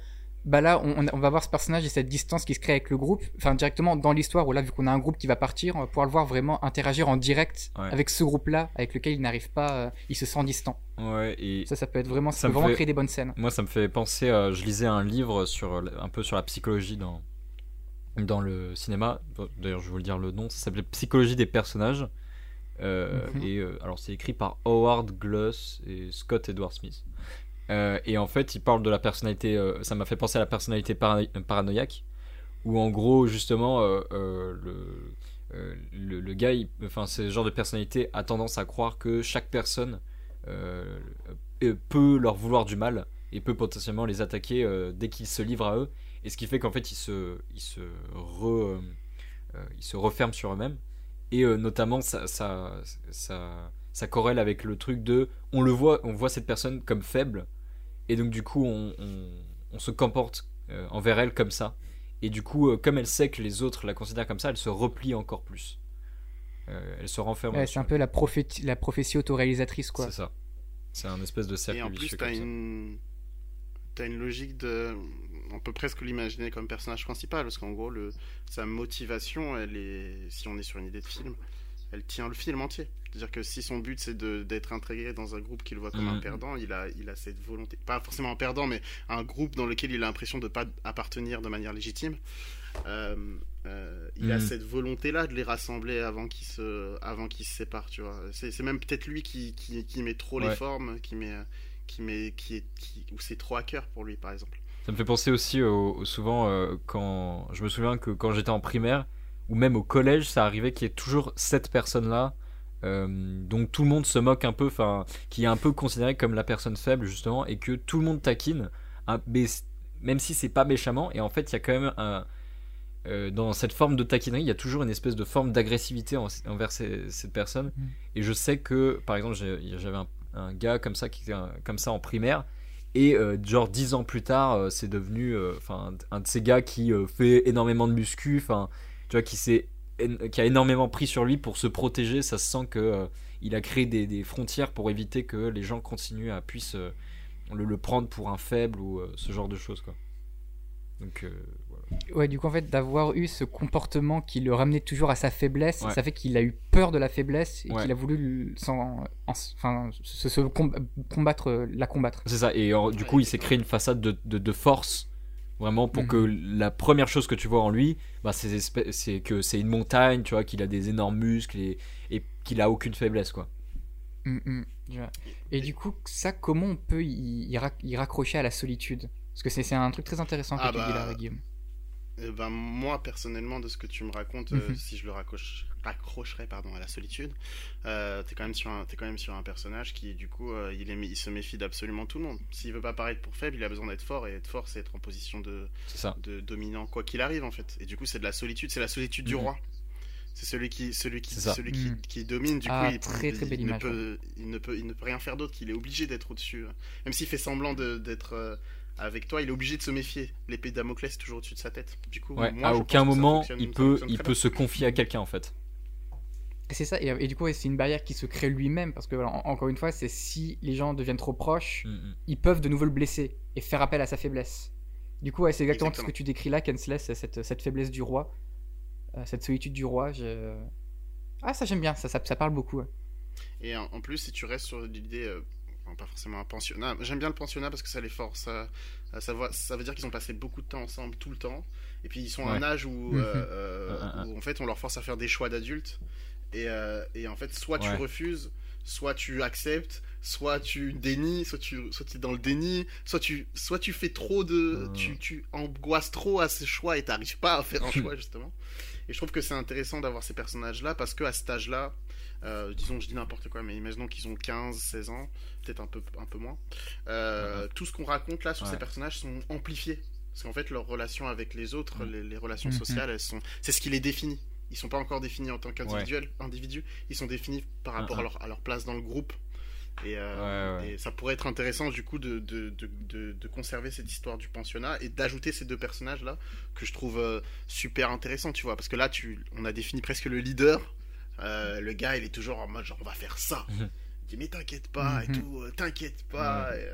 bah là, on, on va voir ce personnage et cette distance qui se crée avec le groupe, enfin directement dans l'histoire, où là, vu qu'on a un groupe qui va partir, on va pouvoir le voir vraiment interagir en direct Ouais. avec ce groupe-là, avec lequel il n'arrive pas, euh, il se sent distant. Ouais, et Ça, ça peut être vraiment, ça, Ça peut me vraiment fait- créer des bonnes scènes. moi, ça me fait penser. euh, je lisais un livre sur euh, un peu sur la psychologie dans dans le cinéma. D'ailleurs, je vais vous le dire le nom. Ça s'appelait Psychologie des personnages. Euh, Mhm. Et euh, alors, c'est écrit par Howard Gluss et Scott Edward Smith. Euh, et en fait, il parle de la personnalité. ça m'a fait penser à la personnalité parano- paranoïaque, où en gros, justement, le, le, le gars, enfin, ce genre de personnalité a tendance à croire que chaque personne peut leur vouloir du mal et peut potentiellement les attaquer dès qu'ils se livrent à eux. Et ce qui fait qu'en fait, ils se, ils se, re, ils se referment sur eux-mêmes. Et euh, notamment, ça, ça, ça, ça corrèle avec le truc de on le voit, on voit cette personne comme faible, et donc du coup, on, on, on se comporte euh, envers elle comme ça. Et du coup, euh, comme elle sait que les autres la considèrent comme ça, elle se replie encore plus. Euh, elle se renferme. Ouais, c'est un peu la, prophétie, la prophétie autoréalisatrice, quoi. C'est ça. C'est un espèce de cercle Et en plus, t'as une... t'as une logique de. On peut presque l'imaginer comme personnage principal, parce qu'en gros, le... sa motivation, elle est. Si on est sur une idée de film, elle tient le film entier. C'est-à-dire que si son but c'est d'être intégré dans un groupe qu'il voit comme un Mhm. perdant, il a, il a cette volonté, pas forcément un perdant, mais un groupe dans lequel il a l'impression de pas appartenir de manière légitime. Euh, euh, il a Mhm. cette volonté-là de les rassembler avant qu'ils se, avant qu'ils se séparent, tu vois. C'est même peut-être lui qui, qui, qui met trop les formes, qui met, qui met, qui est, qui, ou c'est trop à cœur pour lui, par exemple. Ça me fait penser aussi au, au- souvent euh, quand je me souviens que quand j'étais en primaire ou même au collège, ça arrivait qu'il y ait toujours cette personne-là euh, dont tout le monde se moque un peu, enfin qui est un peu considérée comme la personne faible justement et que tout le monde taquine, hein, c- même si c'est pas méchamment. Et en fait, il y a quand même un euh, dans cette forme de taquinerie, il y a toujours une espèce de forme d'agressivité en- envers ces- cette personne. Mm. Et je sais que, par exemple, j'avais un, un gars comme ça qui était un- comme ça en primaire. Et euh, genre dix ans plus tard, euh, c'est devenu euh, enfin un de ces gars qui fait énormément de muscu, enfin tu vois qui s'est qui a énormément pris sur lui pour se protéger. Ça se sent que il a créé des, frontières pour éviter que les gens continuent à puissent le, le prendre pour un faible ou ce genre de choses quoi. Donc. Ouais, du coup, en fait, d'avoir eu ce comportement qui le ramenait toujours à sa faiblesse, Ouais. ça fait qu'il a eu peur de la faiblesse et Ouais. qu'il a voulu en- enfin, se, se com- combattre, euh, la combattre. C'est ça. Et du Ouais, coup, il s'est créé une façade de, de, de force. Vraiment, pour Mhm. que la première chose que tu vois en lui, bah, c'est que c'est une montagne, tu vois, qu'il a des énormes muscles et, et qu'il a aucune faiblesse, quoi. Mm, mm. Et du coup, ça, comment on peut y, y rac- y raccrocher à la solitude? Parce que c'est c'est un truc très intéressant que Ah tu dis bah, là, Guillaume. Eh ben, moi, personnellement, de ce que tu me racontes, euh, Mhm. si je le raccroche- raccrocherais pardon, à la solitude, euh, t'es quand, même sur un- t'es quand même sur un personnage qui, du coup, euh, il, est, il se méfie d'absolument tout le monde. S'il veut pas paraître pour faible, il a besoin d'être fort, et être fort, c'est être en position de, ça. de dominant, quoi qu'il arrive, en fait. Et du coup, c'est de la solitude, c'est la solitude du Mhm. roi. C'est celui qui, celui qui, celui qui, Mhm. qui domine. Du Ah, coup, il, très, il- très belle il ne peut, il ne peut, il ne peut rien faire d'autre. qu'il est obligé d'être au-dessus. Même s'il fait semblant de- d'être euh, avec toi, il est obligé de se méfier. L'épée de Damoclès est toujours au-dessus de sa tête. Du coup, Ouais, moi, à aucun moment, il peut, il peut bien. se confier à quelqu'un, en fait. Et c'est ça, et, et du coup, c'est une barrière qui se crée lui-même, parce que, voilà, en- encore une fois, c'est si les gens deviennent trop proches, Mm, mm. ils peuvent de nouveau le blesser et faire appel à sa faiblesse. Du coup, ouais, c'est exactement, Exactement. ce que tu décris là, Kensley, c'est cette, cette faiblesse du roi, euh, cette solitude du roi. je- Ah, ça j'aime bien, ça, ça, ça parle beaucoup. ouais. Et en, en plus, si tu restes sur l'idée, euh, enfin, pas forcément un pensionnat, j'aime bien le pensionnat parce que ça les force à, à savoir, ça veut dire qu'ils ont passé beaucoup de temps ensemble tout le temps, et puis ils sont à un âge où, Mhm. euh, Un, un, un. où en fait on leur force à faire des choix d'adultes, et, euh, et en fait soit tu refuses, soit tu acceptes, soit tu dénies, soit tu, soit es dans le déni, soit tu, soit tu fais trop de, tu, tu angoisses trop à ces choix et t'arrives pas à faire un choix justement. Et je trouve que c'est intéressant d'avoir ces personnages-là parce que à cet âge-là, euh, disons, je dis n'importe quoi, mais imaginons qu'ils ont 15, 16 ans, peut-être un peu, un peu moins. Euh, Tout ce qu'on raconte là sur Ouais. ces personnages sont amplifiés. Parce qu'en fait, leurs relations avec les autres, Mhm. les, les relations Mhm. sociales, elles sont, c'est ce qui les définit. Ils sont pas encore définis en tant qu'individuels, individus. Ils sont définis par rapport Mhm. à, leur, à leur place dans le groupe. Et, euh, Ouais, ouais. et ça pourrait être intéressant du coup de, de, de, de- conserver cette histoire du pensionnat et d'ajouter ces deux personnages là que je trouve euh, super intéressant, tu vois. Parce que là, tu, on a défini presque le leader. Euh, le gars, il est toujours en mode genre on va faire ça. Il dit mais t'inquiète pas et Mhm. tout, t'inquiète pas. Et,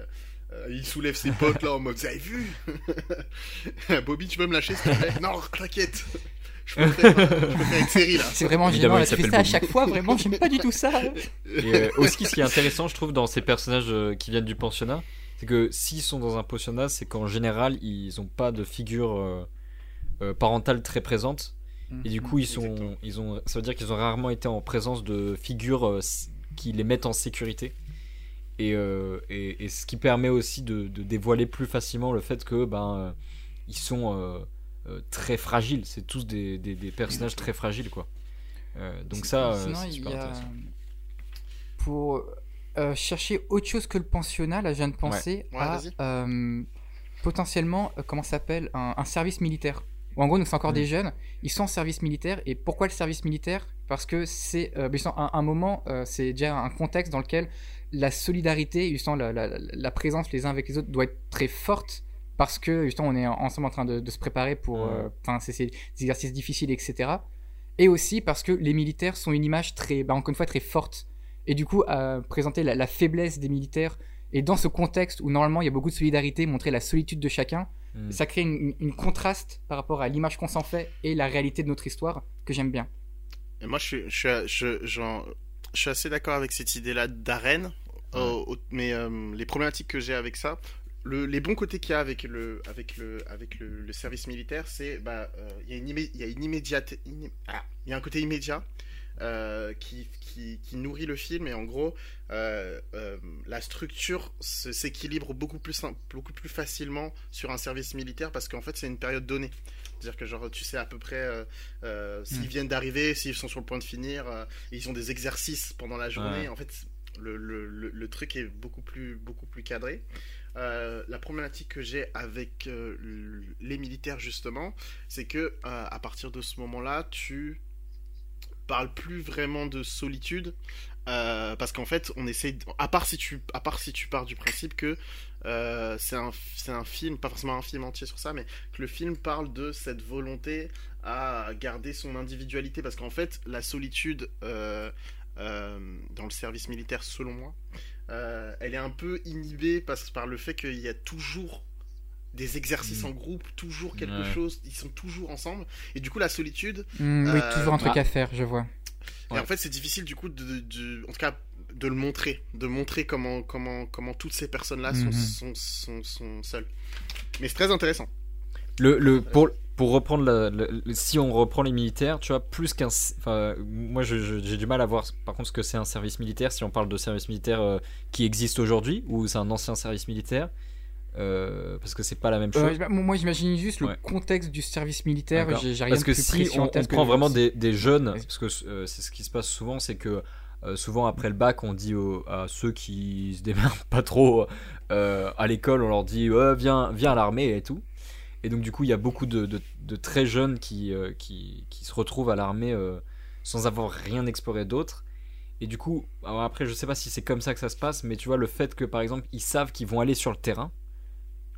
il soulève ses potes là en mode vous avez vu? Bobby, tu peux me lâcher s'il te plaît? Non, t'inquiète. Je peux faire, je peux faire une série là. C'est vraiment Évidemment, gênant, là, tu fais ça à chaque fois, vraiment, j'aime pas du tout ça. Et euh, aussi, ce qui est intéressant, je trouve, dans ces personnages euh, qui viennent du pensionnat, c'est que s'ils sont dans un pensionnat, c'est qu'en général, ils n'ont pas de figure euh, euh, parentale très présente. Et du coup, ils sont, Exactement. ils ont, ça veut dire qu'ils ont rarement été en présence de figures euh, qui les mettent en sécurité. Et, euh, et, et ce qui permet aussi de, de dévoiler plus facilement le fait que ben ils sont très fragiles. C'est tous des, des, des personnages très fragiles, quoi. Euh, donc ça, euh, Sinon, c'est il super y a. intéressant. Pour euh, chercher autre chose que le pensionnat, là, je viens de penser Ouais, à euh, potentiellement, euh, comment ça s'appelle, un, un service militaire. Ou en gros, c'est encore Mm. des jeunes, ils sont en service militaire. Et pourquoi le service militaire? Parce que c'est, euh, un, un moment, euh, c'est déjà un contexte dans lequel la solidarité, la, la, la présence les uns avec les autres doit être très forte. Parce que, justement, on est en- ensemble en train de, de se préparer pour. Euh, des exercices difficiles, etc. Et aussi parce que les militaires sont une image très, bah, encore une fois, très forte. Et du coup, euh, présenter la, la faiblesse des militaires, et dans ce contexte où normalement il y a beaucoup de solidarité, montrer la solitude de chacun, Mm. ça crée une, contraste par rapport à l'image qu'on s'en fait et la réalité de notre histoire que j'aime bien. Et moi, je suis, je suis, je, j'en- je suis assez d'accord avec cette idée-là d'arène. Ouais. Euh, mais euh, les problématiques que j'ai avec ça, le, les bons côtés qu'il y a avec le, avec le, avec le, le service militaire, c'est bah, euh, y a une, immé- il y a une immédiate, iné- ah, il y a un côté immédiat euh, qui, qui, qui nourrit le film et en gros, euh, euh, la structure s'équilibre beaucoup plus, sim- beaucoup plus facilement sur un service militaire parce qu'en fait, c'est une période donnée. C'est-à-dire que genre, tu sais à peu près s'ils Mm. viennent d'arriver, s'ils sont sur le point de finir, ils ont des exercices pendant la journée. Ouais. En fait, le, le, le, le truc est beaucoup plus, beaucoup plus cadré. Euh, la problématique que j'ai avec euh, les militaires justement, c'est que euh, à partir de ce moment-là, tu parles plus vraiment de solitude. parce qu'en fait, on essaie, à part si tu, à part si tu pars du principe que c'est un, c'est un film, pas forcément un film entier sur ça, mais que le film parle de cette volonté à garder son individualité, parce qu'en fait, la solitude dans le service militaire, selon moi, euh, elle est un peu inhibée parce, par le fait qu'il y a toujours des exercices Mm. en groupe, toujours quelque Ouais. chose, ils sont toujours ensemble, et du coup, la solitude, Hmm, oui, Euh, toujours un truc ah. à faire, je vois. et Ouais. en fait, c'est difficile du coup de, de- en tout cas, de le montrer, de montrer comment, comment, comment toutes ces personnes-là sont, sont, sont, sont seules. Mais c'est très intéressant. Le, le, pour, pour reprendre, la- la- le- si on reprend les militaires, tu vois, plus qu'un. Enfin, moi, j'ai du mal à voir, par contre, ce que c'est un service militaire, si on parle de service militaire euh, qui existe aujourd'hui, ou c'est un ancien service militaire, euh, parce que c'est pas la même chose. Euh, bah, moi, j'imagine juste le contexte du service militaire. Rien Parce que plus si on, que prend vraiment des, des jeunes, parce que c'est ce qui se passe souvent, c'est que souvent après le bac, on dit aux- à ceux qui se démerdent pas trop à l'école, on leur dit viens, viens à l'armée et tout. Et donc du coup, il y a beaucoup de, de- de très jeunes qui, euh, qui, qui se retrouvent à l'armée euh, sans avoir rien exploré d'autre. Et du coup, alors après, je sais pas si c'est comme ça que ça se passe, mais tu vois, le fait que par exemple, ils savent qu'ils vont aller sur le terrain,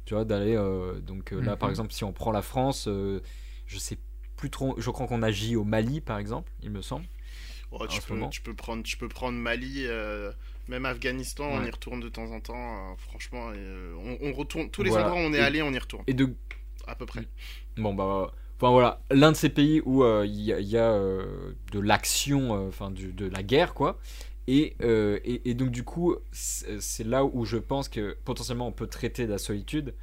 tu vois, d'aller. euh, donc euh, là, par Mhm. exemple, si on prend la France, euh, je sais plus trop. Je crois qu'on agit au Mali, par exemple, il me semble. Oh, tu, peux, tu, peux prendre, tu peux prendre Mali, euh, même Afghanistan, on y retourne de temps en temps. euh, franchement, euh, on, on retourne. Tous les Voilà. endroits où on est Et- allé, on y retourne. Et de. À peu près. Bon, bah. Enfin voilà, l'un de ces pays où euh, il y a, il y a, euh, de l'action, euh, enfin de la guerre, quoi. Et, et, et donc du coup, c'est là où je pense que potentiellement on peut traiter de la solitude,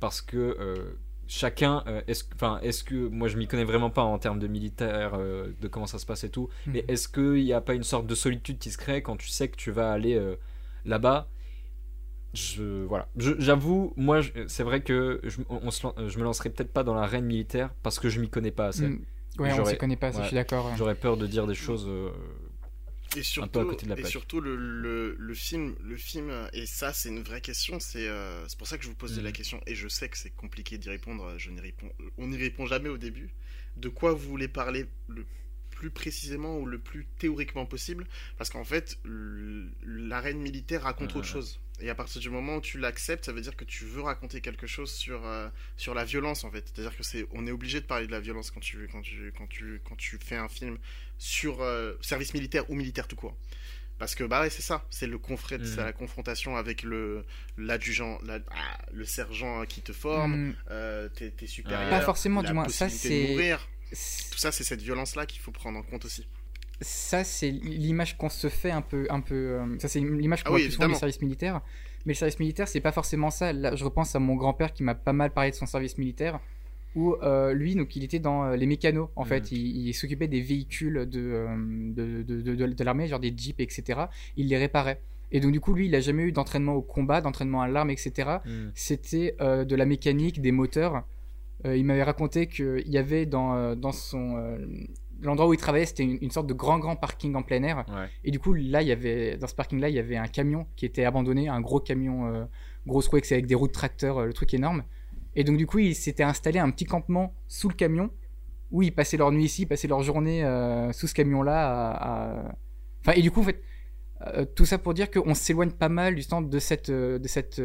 parce que chacun, est-ce enfin, est-ce que, moi je m'y connais vraiment pas en termes de militaire, de comment ça se passe et tout, mais Mhm. est-ce qu'il n'y a pas une sorte de solitude qui se crée quand tu sais que tu vas aller là-bas je, voilà. J'avoue, moi, c'est vrai que je, on- se je me lancerai peut-être pas dans l'arène militaire parce que je m'y connais pas assez. Hmm. Ouais, on s'y connaît pas, ça, ouais. je suis d'accord. ouais. J'aurais peur de dire des choses. euh, Et surtout, peu à côté de la et plaque. surtout le, le, le film, le film, et ça c'est une vraie question, c'est euh, c'est pour ça que je vous pose Mhm. la question, et je sais que c'est compliqué d'y répondre, je n'y réponds, on n'y répond jamais au début. De quoi vous voulez parler le plus précisément ou le plus théoriquement possible, parce qu'en fait, l'arène militaire raconte autre chose. Et à partir du moment où tu l'acceptes, ça veut dire que tu veux raconter quelque chose sur, euh, sur la violence, en fait. C'est-à-dire que c'est, on est obligé de parler de la violence quand tu, quand tu, quand tu, quand tu fais un film sur euh, service militaire ou militaire tout court. Parce que bah ouais, c'est ça, c'est le confrère, c'est la confrontation avec le l'adjudant, la- ah, le sergent qui te forme, Hmm, euh, tes, supérieurs, Pas forcément, la du moins. Ça, possibilité de c'est. mourir. c'est- Tout ça, c'est cette violence-là qu'il faut prendre en compte aussi. ça c'est l'image qu'on se fait un peu un peu euh, ça c'est l'image qu'on Ah oui, plus souvent du service militaire mais le service militaire c'est pas forcément ça là je repense à mon grand-père qui m'a pas mal parlé de son service militaire où euh, lui donc il était dans euh, les mécanos en Mhm. fait il, il s'occupait des véhicules de euh, de, de, de, de- de l'armée genre des jeeps etc il les réparait et donc du coup lui il a jamais eu d'entraînement au combat d'entraînement à l'arme etc Hmm. c'était euh, de la mécanique, des moteurs. Euh, il m'avait raconté qu'il y avait dans, euh, dans son. euh, L'endroit où il travaillait, c'était une, une sorte de grand, grand parking en plein air. Ouais. Et du coup, là, il y avait, dans ce parking-là, il y avait un camion qui était abandonné, un gros camion, euh, grosse avec des roues de tracteur, euh, le truc énorme. Et donc, du coup, il s'était installé un petit campement sous le camion, où ils passaient leur nuit ici, ils passaient leur journée euh, sous ce camion-là. à- à- Enfin, et du coup, en fait, tout ça pour dire qu'on s'éloigne pas mal du temps de cette, de cette,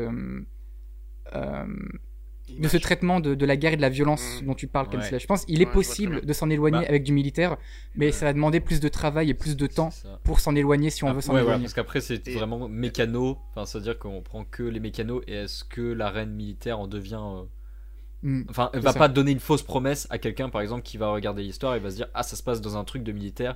de ce traitement de, de la guerre et de la violence Mm. dont tu parles, Ouais. Kensler. Je pense qu'il Ouais, est possible de s'en éloigner Bah. avec du militaire, mais Ouais. ça va demander plus de travail et plus de temps pour s'en éloigner si on Ah, veut s'en éloigner. parce qu'après c'est Et- vraiment mécano, enfin ça veut dire qu'on prend que les mécanos et est-ce que l'arène militaire en devient euh, Mm. Enfin, elle va ça. pas donner une fausse promesse à quelqu'un, par exemple, qui va regarder l'histoire et va se dire Ah, ça se passe dans un truc de militaire.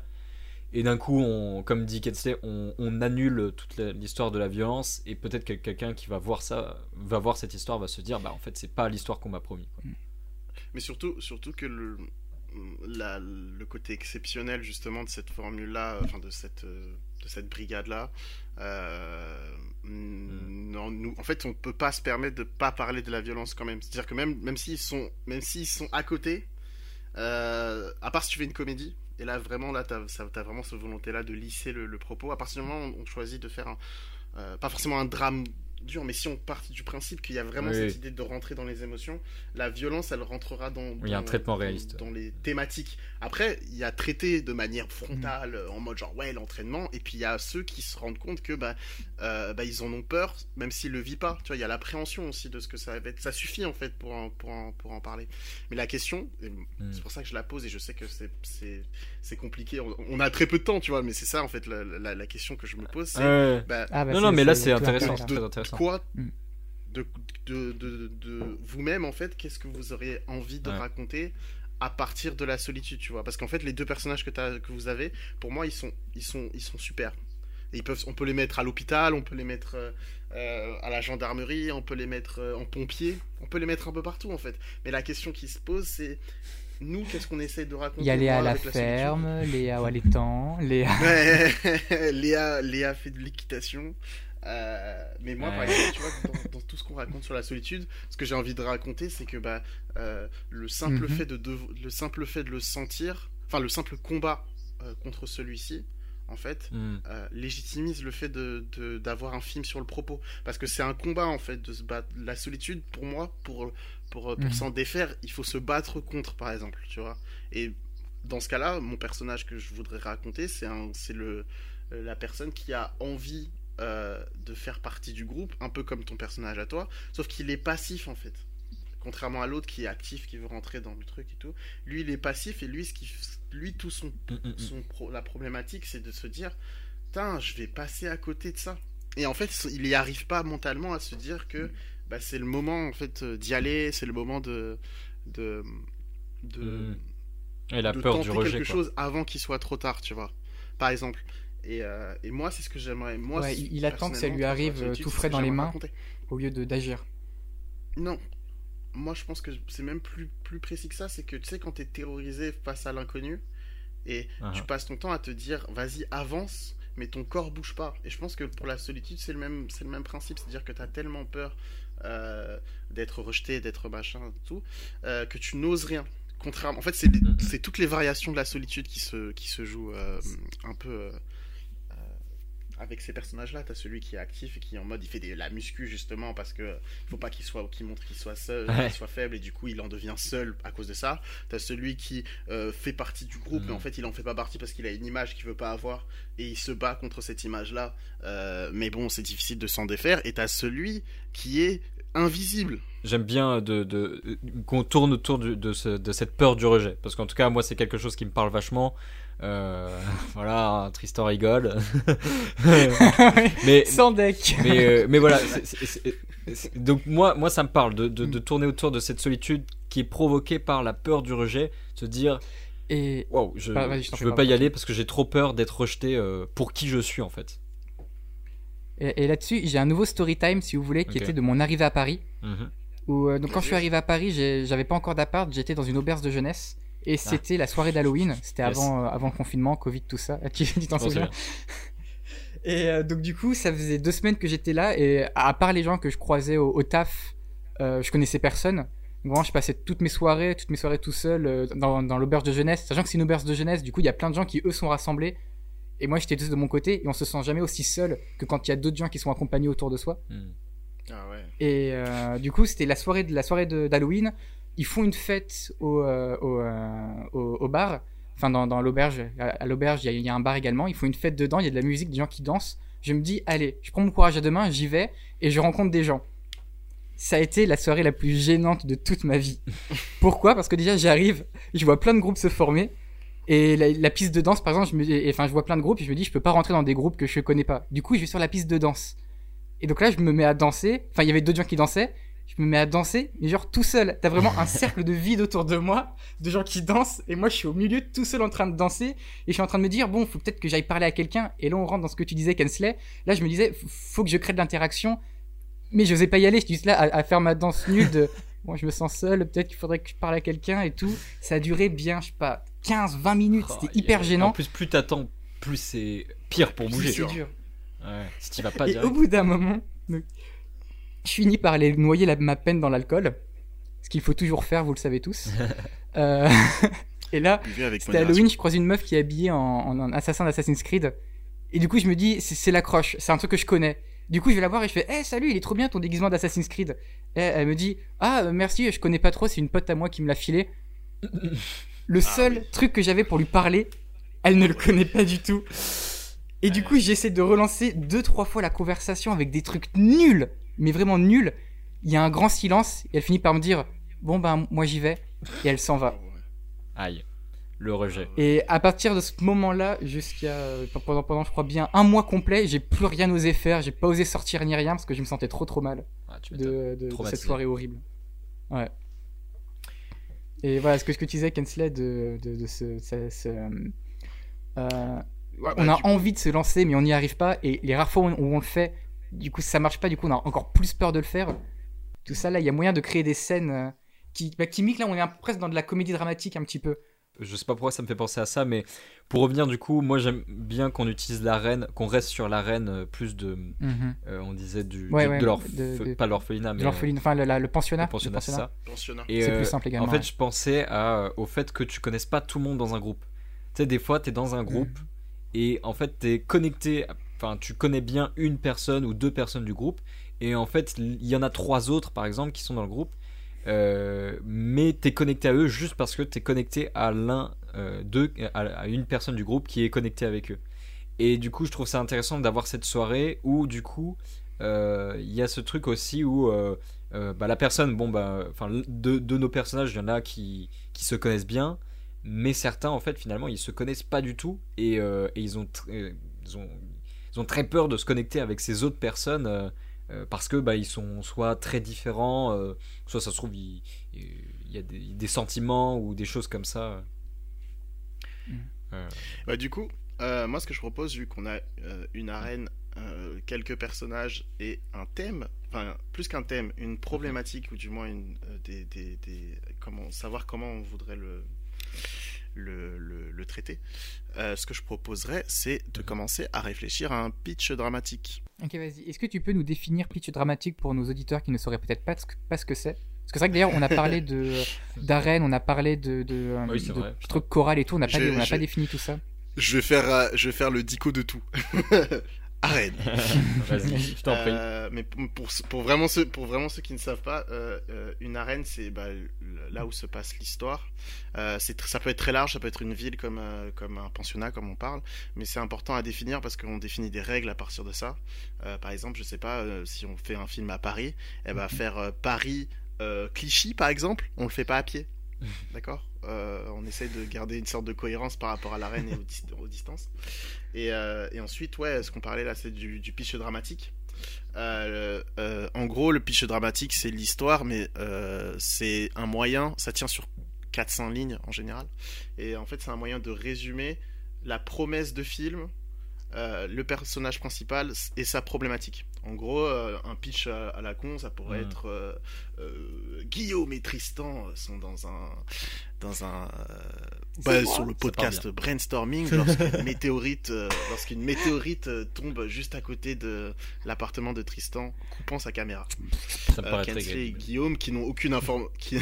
Et d'un coup, on, comme dit Kensley, on, on annule toute l'histoire de la violence. Et peut-être que quelqu'un qui va voir ça, va voir cette histoire, va se dire Bah, en fait, c'est pas l'histoire qu'on m'a promis. quoi. Mais surtout, surtout que le, la- le côté exceptionnel justement de cette formule-là, enfin de cette, euh, de cette brigade-là, euh, non, nous, en fait, on peut pas se permettre de pas parler de la violence quand même. C'est-à-dire que même, même s'ils sont, même s'ils sont à côté, euh, à part si tu fais une comédie, et là vraiment là, t'as vraiment cette volonté-là de lisser le, le propos. À partir du moment où on choisit de faire un, euh, pas forcément un drame dur, mais si on part du principe qu'il y a vraiment Oui, cette idée de rentrer dans les émotions, la violence, elle rentrera dans, Il y a un traitement réaliste. dans les thématiques. Après, il y a traité de manière frontale, en mode genre ouais l'entraînement, et puis il y a ceux qui se rendent compte que bah, euh, bah, ils en ont peur, même s'ils le vivent pas. Tu vois, il y a l'appréhension aussi de ce que ça va être. Ça suffit en fait pour en, pour en, pour en parler. Mais la question, Mm. c'est pour ça que je la pose et je sais que c'est c'est c'est compliqué. On, on a très peu de temps, tu vois, mais c'est ça en fait la, la, la question que je me pose. Bah, Ah, bah, non, non, mais là, c'est très intéressant. Quoi Mm. de, de, de, de vous-même en fait qu'est-ce que vous auriez envie de Ouais. raconter à partir de la solitude tu vois? Parce qu'en fait les deux personnages que, t'as- que vous avez pour moi ils sont ils sont ils sont super Et ils peuvent on peut les mettre à l'hôpital on peut les mettre euh, euh, à la gendarmerie on peut les mettre euh, en pompier on peut les mettre un peu partout en fait mais la question qui se pose c'est nous qu'est-ce qu'on essaie de raconter Il y a Léa à la ferme, Léa au l'étang, Léa. Ouais, Léa, Léa fait de l'équitation. Euh, mais moi, par exemple, tu vois, dans, dans tout ce qu'on raconte sur la solitude, ce que j'ai envie de raconter, c'est que bah, euh, le, simple Mhm. fait de, dev- le simple fait de le sentir, enfin le simple combat euh, contre celui-ci, en fait, euh, légitimise le fait de de- d'avoir un film sur le propos. Parce que c'est un combat, en fait, de se battre. La solitude, pour moi, pour, pour, pour Mhm. s'en défaire, il faut se battre contre, par exemple, tu vois. Et dans ce cas-là, mon personnage que je voudrais raconter, c'est un- c'est le la personne qui a envie euh, de faire partie du groupe, un peu comme ton personnage à toi, sauf qu'il est passif en fait. Contrairement à l'autre qui est actif, qui veut rentrer dans le truc et tout, lui il est passif et lui, ce qui, lui tout son, Mm, mm, mm. son pro- la problématique c'est de se dire, putain, je vais passer à côté de ça. Et en fait, il n'y arrive pas mentalement à se dire que bah, c'est le moment en fait euh, d'y aller, c'est le moment de de de, Mm. Et la de peur tenter du rejet. quelque quoi. chose avant qu'il soit trop tard, tu vois. Par exemple. Et, euh, et moi, c'est ce que j'aimerais. Moi, Ouais, il- il attend que ça lui arrive, euh, tout frais dans les mains. raconter. Au lieu de d'agir. Non. Moi, je pense que c'est même plus, plus précis que ça. C'est que tu sais, quand t'es terrorisé face à l'inconnu, et Ah, tu passes ton temps à te dire, vas-y, avance, mais ton corps bouge pas. Et je pense que pour la solitude, c'est le même, c'est le même principe. C'est-à-dire que t'as tellement peur euh, d'être rejeté, d'être machin, tout, euh, que tu n'oses rien. Contrairement, en fait, c'est toutes les variations de la solitude qui se, qui se jouent euh, un peu avec ces personnages-là. T'as celui qui est actif et qui est en mode il fait de la muscu justement parce que faut pas qu'il soit, qu'il montre qu'il soit seul, Ouais. qu'il soit faible et du coup il en devient seul à cause de ça. T'as celui qui euh, fait partie du groupe Mm. mais en fait il en fait pas partie parce qu'il a une image qu'il veut pas avoir et il se bat contre cette image-là. Euh, mais bon, c'est difficile de s'en défaire. Et t'as celui qui est invisible. J'aime bien de, de, qu'on tourne autour du- de, ce- de cette peur du rejet. Parce qu'en tout cas, moi, c'est quelque chose qui me parle vachement. Euh, voilà, Tristan rigole. mais, Sans deck. mais, euh, mais voilà. donc, moi, moi, ça me parle de, de, de tourner autour de cette solitude qui est provoquée par la peur du rejet. Se dire, Et waouh, je, Bah, je je veux pas, pas y aller parce que j'ai trop peur d'être rejeté euh, pour qui je suis, en fait. Et, et là-dessus, j'ai un nouveau story time, si vous voulez, qui était de mon arrivée à Paris. Mhm. Où, donc quand je suis arrivé à Paris, j'avais pas encore d'appart, j'étais dans une auberge de jeunesse. Et c'était la soirée d'Halloween, c'était Ah. Yes. avant, euh, avant le confinement, Covid, tout ça. Tu t'en souviens. Et euh, donc du coup, ça faisait deux semaines que j'étais là, et à part les gens que je croisais au, au taf, euh, je connaissais personne. Donc vraiment, je passais toutes mes soirées, toutes mes soirées tout seul euh, dans, dans l'auberge de jeunesse. Sachant que c'est une auberge de jeunesse, du coup, il y a plein de gens qui, eux, sont rassemblés. Et moi, j'étais tous de mon côté, et on se sent jamais aussi seul que quand il y a d'autres gens qui sont accompagnés autour de soi. Mhm. Ah ouais. Et euh, du coup, c'était la soirée de la soirée d'Halloween. Ils font une fête au, euh, au, euh, au- au bar, enfin dans, dans l'auberge. À, à l'auberge, il y, a- il y a un bar également. Ils font une fête dedans. Il y a de la musique, des gens qui dansent. Je me dis, allez, je prends mon courage à deux mains, j'y vais et je rencontre des gens. Ça a été la soirée la plus gênante de toute ma vie. Pourquoi? Parce que déjà, j'arrive, je vois plein de groupes se former. Et la, la piste de danse, par exemple, je me, et- enfin, je vois plein de groupes et je me dis, je peux pas rentrer dans des groupes que je connais pas. Du coup, je vais sur la piste de danse. Et donc là, je me mets à danser. Enfin, il y avait d'autres gens qui dansaient. Je me mets à danser, mais genre tout seul. T'as vraiment un cercle de vide autour de moi, de gens qui dansent, et moi je suis au milieu tout seul en train de danser, et je suis en train de me dire, bon, faut peut-être que j'aille parler à quelqu'un. Et là, on rentre dans ce que tu disais, Kensley. Là, je me disais, faut que je crée de l'interaction, mais je n'osais pas y aller. Je suis juste là à, à faire ma danse nulle de, bon, je me sens seul, peut-être qu'il faudrait que je parle à quelqu'un et tout. Ça a duré bien, je sais pas, 15, 20 minutes, Oh, c'était a- hyper En gênant. plus, plus t'attends, plus c'est pire pour bouger. c'est dur. dur. Ouais. Si tu vas pas Et direct. au bout d'un moment, donc, je finis par aller noyer la- ma peine dans l'alcool. Ce qu'il faut toujours faire, vous le savez tous. Euh, et là, c'était. Halloween, je croise une meuf qui est habillée en, en- en assassin d'Assassin's Creed. Et du coup, je me dis, c'est l'accroche, c'est un truc que je connais. Du coup, je vais la voir et je fais, hey, salut, il est trop bien ton déguisement d'Assassin's Creed. Et elle me dit, ah, euh, merci, je connais pas trop, c'est une pote à moi qui me l'a filé. Le Ah seul oui. truc que j'avais pour lui parler, elle ne le connaît pas du tout. Et du coup, j'essaie de relancer deux, trois fois la conversation avec des trucs nuls, mais vraiment nuls. Il y a un grand silence et elle finit par me dire, bon ben, moi j'y vais. Et elle s'en va. Aïe. Le rejet. Et à partir de ce moment-là, jusqu'à pendant, pendant je crois bien un mois complet, j'ai plus rien osé faire, j'ai pas osé sortir ni rien parce que je me sentais trop trop mal Ah, tu de, de- de cette soirée horrible. Ouais. Et voilà, ce que, ce que tu disais, Kensley, de, de, de ce, ce- ce, euh, Ouais, on bah, a coup, envie de se lancer, mais on n'y arrive pas. Et les rares fois où on, où on le fait, du coup, ça marche pas. Du coup, on a encore plus peur de le faire. Tout ça, là, il y a moyen de créer des scènes euh, qui, bah, qui miquent, là, on est un- presque dans de la comédie dramatique un petit peu. Je sais pas pourquoi ça me fait penser à ça, mais pour revenir du coup, moi j'aime bien qu'on utilise l'arène, qu'on reste sur l'arène euh, plus de, euh, on disait du, Ouais, de, ouais, de l'orphe- de- de- pas l'orphelinat, mais De l'orpheline, enfin, le, la- le pensionnat. le pensionnat, c'est ça. pensionnat. Et, C'est euh, plus simple également, En fait, ouais. je pensais à, au fait que tu connaisses pas tout le monde dans un groupe. Tu sais, des fois, tu es dans un groupe Mm. et en fait, tu es connecté, enfin, tu connais bien une personne ou deux personnes du groupe et en fait, il y en a trois autres, par exemple, qui sont dans le groupe. euh, mais tu es connecté à eux juste parce que tu es connecté à l'un euh, d'eux, à, une personne du groupe qui est connectée avec eux. Et du coup, je trouve ça intéressant d'avoir cette soirée où, du coup, euh, il y a ce truc aussi où bah, la personne, bon, bah, enfin, de, de nos personnages, il y en a qui, qui se connaissent bien, mais certains, en fait, finalement, ils se connaissent pas du tout et, ils, ont ils, ont, ils ont très peur de se connecter avec ces autres personnes euh, euh, parce que bah, ils sont soit très différents, euh, soit ça se trouve, il, il y a des, des sentiments ou des choses comme ça. Bah, du coup, euh, moi, ce que je propose, vu qu'on a euh, une arène, euh, quelques personnages et un thème, enfin, plus qu'un thème, une problématique, ou du moins une, euh, des, des- des- comment, savoir comment on voudrait le, le, le- le traiter, euh, ce que je proposerais, c'est de commencer à réfléchir à un pitch dramatique. Ok, vas-y. Est-ce que tu peux nous définir pitch dramatique pour nos auditeurs qui ne sauraient peut-être pas ce que, pas ce que c'est? Parce que c'est vrai que d'ailleurs, on a parlé de d'arène, on a parlé de, de, euh, Oui, c'est de vrai. trucs choral et tout, on n'a pas, on pas défini tout ça. Je vais faire, euh, je vais faire le dico de tout. arène. Vas-y, je t'en prie. Euh, mais pour, vraiment ceux, pour vraiment ceux qui ne savent pas, euh, euh, une arène, c'est bah, là où se passe l'histoire. Euh, ça peut être très large, ça peut être une ville comme, comme un pensionnat, comme on parle, mais c'est important à définir parce qu'on définit des règles à partir de ça. Par exemple, je sais pas, si on fait un film à Paris, eh ben, faire euh, Paris euh, Clichy, par exemple, on le fait pas à pied. D'accord Euh, On essaie de garder une sorte de cohérence par rapport à l'arène et aux, dis- aux distances. Et, euh, et ensuite, ouais, ce qu'on parlait là, c'est du, du pitch dramatique. Euh, en gros, le pitch dramatique, c'est l'histoire, mais c'est un moyen, ça tient sur 400 lignes en général. Et en fait, c'est un moyen de résumer la promesse de film, le personnage principal et sa problématique. En gros, euh, un pitch à, à la con, ça pourrait Mhm. être euh, euh, Guillaume et Tristan sont dans un dans un euh, bah, sur le podcast brainstorming lorsqu'une météorite euh, lorsqu'une météorite tombe juste à côté de l'appartement de Tristan coupant sa caméra. Ça me Euh, paraît très Kensley et. Guillaume qui n'ont aucune inform- qui,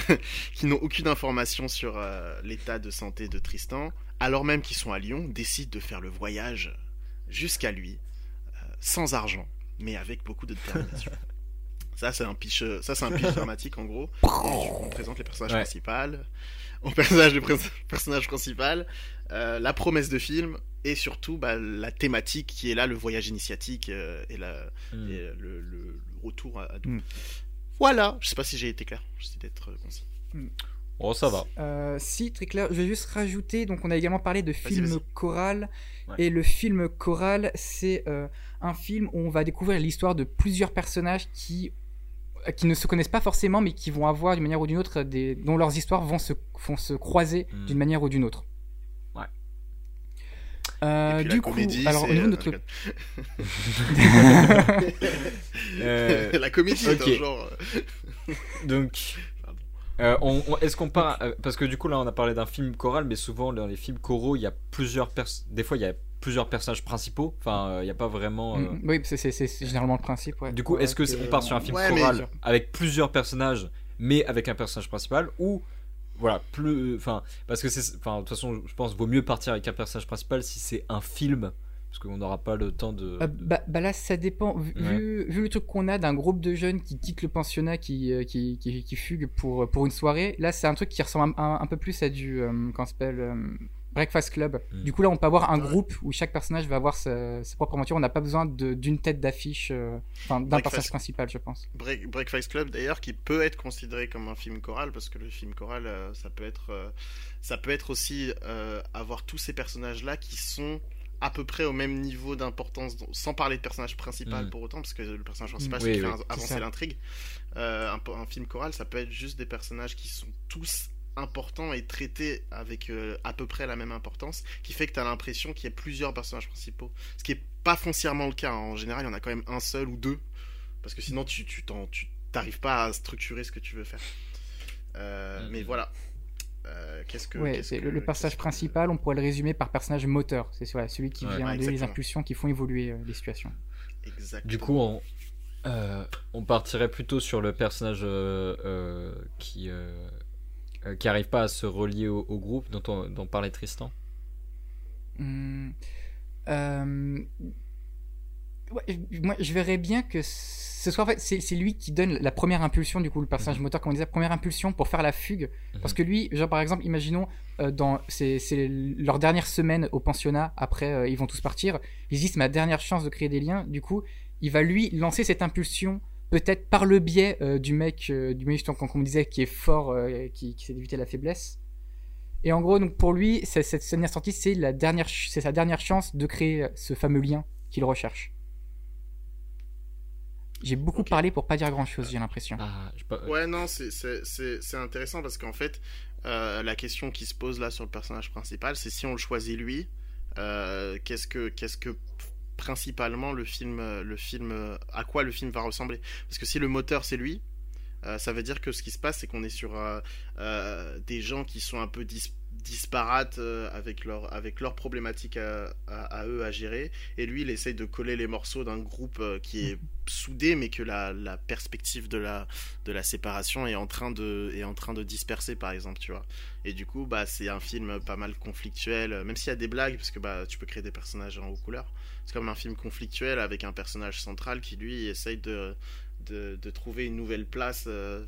qui n'ont aucune information sur euh, l'état de santé de Tristan alors même qu'ils sont à Lyon décident de faire le voyage jusqu'à lui euh, sans argent mais avec beaucoup de détermination. Ça c'est un pitch euh, ça c'est un pitch dramatique en gros. On présente les personnages Ouais. principaux, au personnage du pres- personnage principal, euh, la promesse de film et surtout bah, la thématique qui est là le voyage initiatique euh, et la Hmm. et le, le- le retour à, à Doom. Mm. Voilà, je sais pas si j'ai été clair, j'essaie d'être concis. Oh, ça va. Euh, si, très clair. Je vais juste rajouter, donc on a également parlé de film choral. Ouais. Et le film choral, c'est euh, un film où on va découvrir l'histoire de plusieurs personnages qui, euh, qui ne se connaissent pas forcément, mais qui vont avoir d'une manière ou d'une autre, des, dont leurs histoires vont se, vont se croiser Hmm. d'une manière ou d'une autre. Ouais. Euh, et puis du coup, comédie, alors au niveau de notre Euh, la comédie genre. Donc. Euh, on, on- est-ce qu'on part euh, parce que du coup là on a parlé d'un film choral, mais souvent dans les films choraux il y a plusieurs pers des fois il y a plusieurs personnages principaux. Enfin, euh, il n'y a pas vraiment. euh, Mm, Oui, c'est c'est- c'est généralement le principe. Ouais. Du coup, Ouais, est-ce que c'est- on part sur un film Ouais, mais- choral avec plusieurs personnages, mais avec un personnage principal, ou voilà plus, enfin parce que c'est, enfin de toute façon je pense vaut mieux partir avec un personnage principal si c'est un film parce qu'on n'aura pas le temps de. Euh, bah, bah là, ça dépend. Vu, Ouais. vu- vu le truc qu'on a d'un groupe de jeunes qui quittent le pensionnat, qui, euh, qui, qui, qui fuguent pour, pour une soirée, là, c'est un truc qui ressemble un, un- un peu plus à du. euh, comment ça s'appelle euh, Breakfast Club. Mm. Du coup, là, on peut avoir un Ouais. groupe où chaque personnage va avoir sa, sa propre aventure. On n'a pas besoin de- d'une tête d'affiche, euh, enfin, d'un personnage principal, je pense. Break- Breakfast Club d'ailleurs qui peut être considéré comme un film choral parce que le film choral euh, ça peut être euh, ça peut être aussi euh, avoir tous ces personnages là qui sont à peu près au même niveau d'importance sans parler de personnage principal Mm. pour autant parce que le personnage principal Mm. c'est Oui, qui fait oui. avancer l'intrigue Euh, un, un film choral ça peut être juste des personnages qui sont tous importants et traités avec euh, à peu près la même importance qui fait que tu as l'impression qu'il y a plusieurs personnages principaux ce qui est pas foncièrement le cas hein. en général il y en a quand même un seul ou deux parce que sinon tu tu t'en- tu t'arrives pas à structurer ce que tu veux faire Euh, Mhm. mais voilà Euh, qu'est-ce que Ouais, que- le, le personnage qu'est-ce que- principal, on pourrait le résumer par personnage moteur. C'est voilà, celui qui Ouais. vient Ouais, donner les impulsions qui font évoluer euh, les situations. exactement Du coup, on, euh, on partirait plutôt sur le personnage euh, euh, qui qui arrive pas à se relier au, au groupe dont, on, dont parlait Tristan? Ouais, je- moi, je verrais bien que ce soit en fait, c'est lui qui donne la première impulsion, du coup, le personnage Mhm. moteur, comme on disait, la première impulsion pour faire la fugue. Parce Mhm. que lui, genre par exemple, imaginons, euh, dans c'est leur dernière semaine au pensionnat, après euh, ils vont tous partir, ils se disent c'est ma dernière chance de créer des liens, du coup, il va lui lancer cette impulsion, peut-être par le biais euh, du mec, du mec, comme on disait, qui est fort, qui, qui sait éviter la faiblesse. Et en gros, donc pour lui, cette sortie, dernière, ch- c'est sa dernière chance de créer ce fameux lien qu'il recherche. J'ai beaucoup parlé pour pas dire grand chose, j'ai l'impression. Ah, pas- Ouais, non, c'est- c'est c'est- c'est intéressant parce qu'en fait, euh, la question qui se pose là sur le personnage principal, c'est si on le choisit lui, euh, qu'est-ce que, qu'est-ce que principalement le film, le film, à quoi le film va ressembler? Parce que si le moteur c'est lui, euh, ça veut dire que ce qui se passe, c'est qu'on est sur euh, euh, des gens qui sont un peu dis- disparates euh, avec leur avec leurs problématiques à, eux à gérer. Et lui il essaye de coller les morceaux d'un groupe euh, qui est soudé mais que la, la perspective de la de la séparation est en train de est en train de disperser par exemple tu vois. Et du coup bah c'est un film pas mal conflictuel même s'il y a des blagues parce que bah tu peux créer des personnages en haut couleur. C'est comme un film conflictuel avec un personnage central qui lui essaye de de, trouver une nouvelle place euh,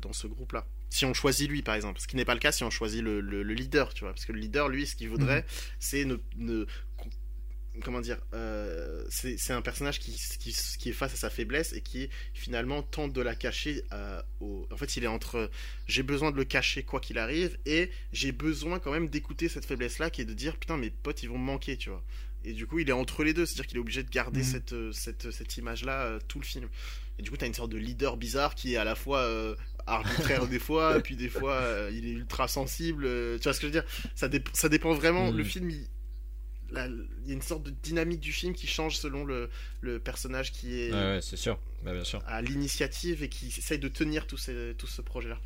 dans ce groupe là si on choisit lui par exemple. Ce qui n'est pas le cas si on choisit le, le- le leader tu vois. Parce que le leader lui ce qu'il voudrait c'est ne, ne- comment dire euh, c'est un personnage qui, qui, qui est face à sa faiblesse et qui finalement tente de la cacher euh, au... en fait il est entre j'ai besoin de le cacher quoi qu'il arrive et j'ai besoin quand même d'écouter cette faiblesse là qui est de dire putain mes potes ils vont me manquer tu vois. Et du coup il est entre les deux. C'est à dire qu'il est obligé de garder Mhm. cette, euh, cette, cette image là tout le film. Et du coup t'as une sorte de leader bizarre qui est à la fois euh, arbitraire des fois puis des fois euh, il est ultra sensible euh, tu vois ce que je veux dire? Ça, ça dépend vraiment le film il... la- il y a une sorte de dynamique du film qui change selon le, le personnage qui est ouais, sûr. Bah, bien sûr. à l'initiative et qui essaye de tenir tout, ces- tout ce projet là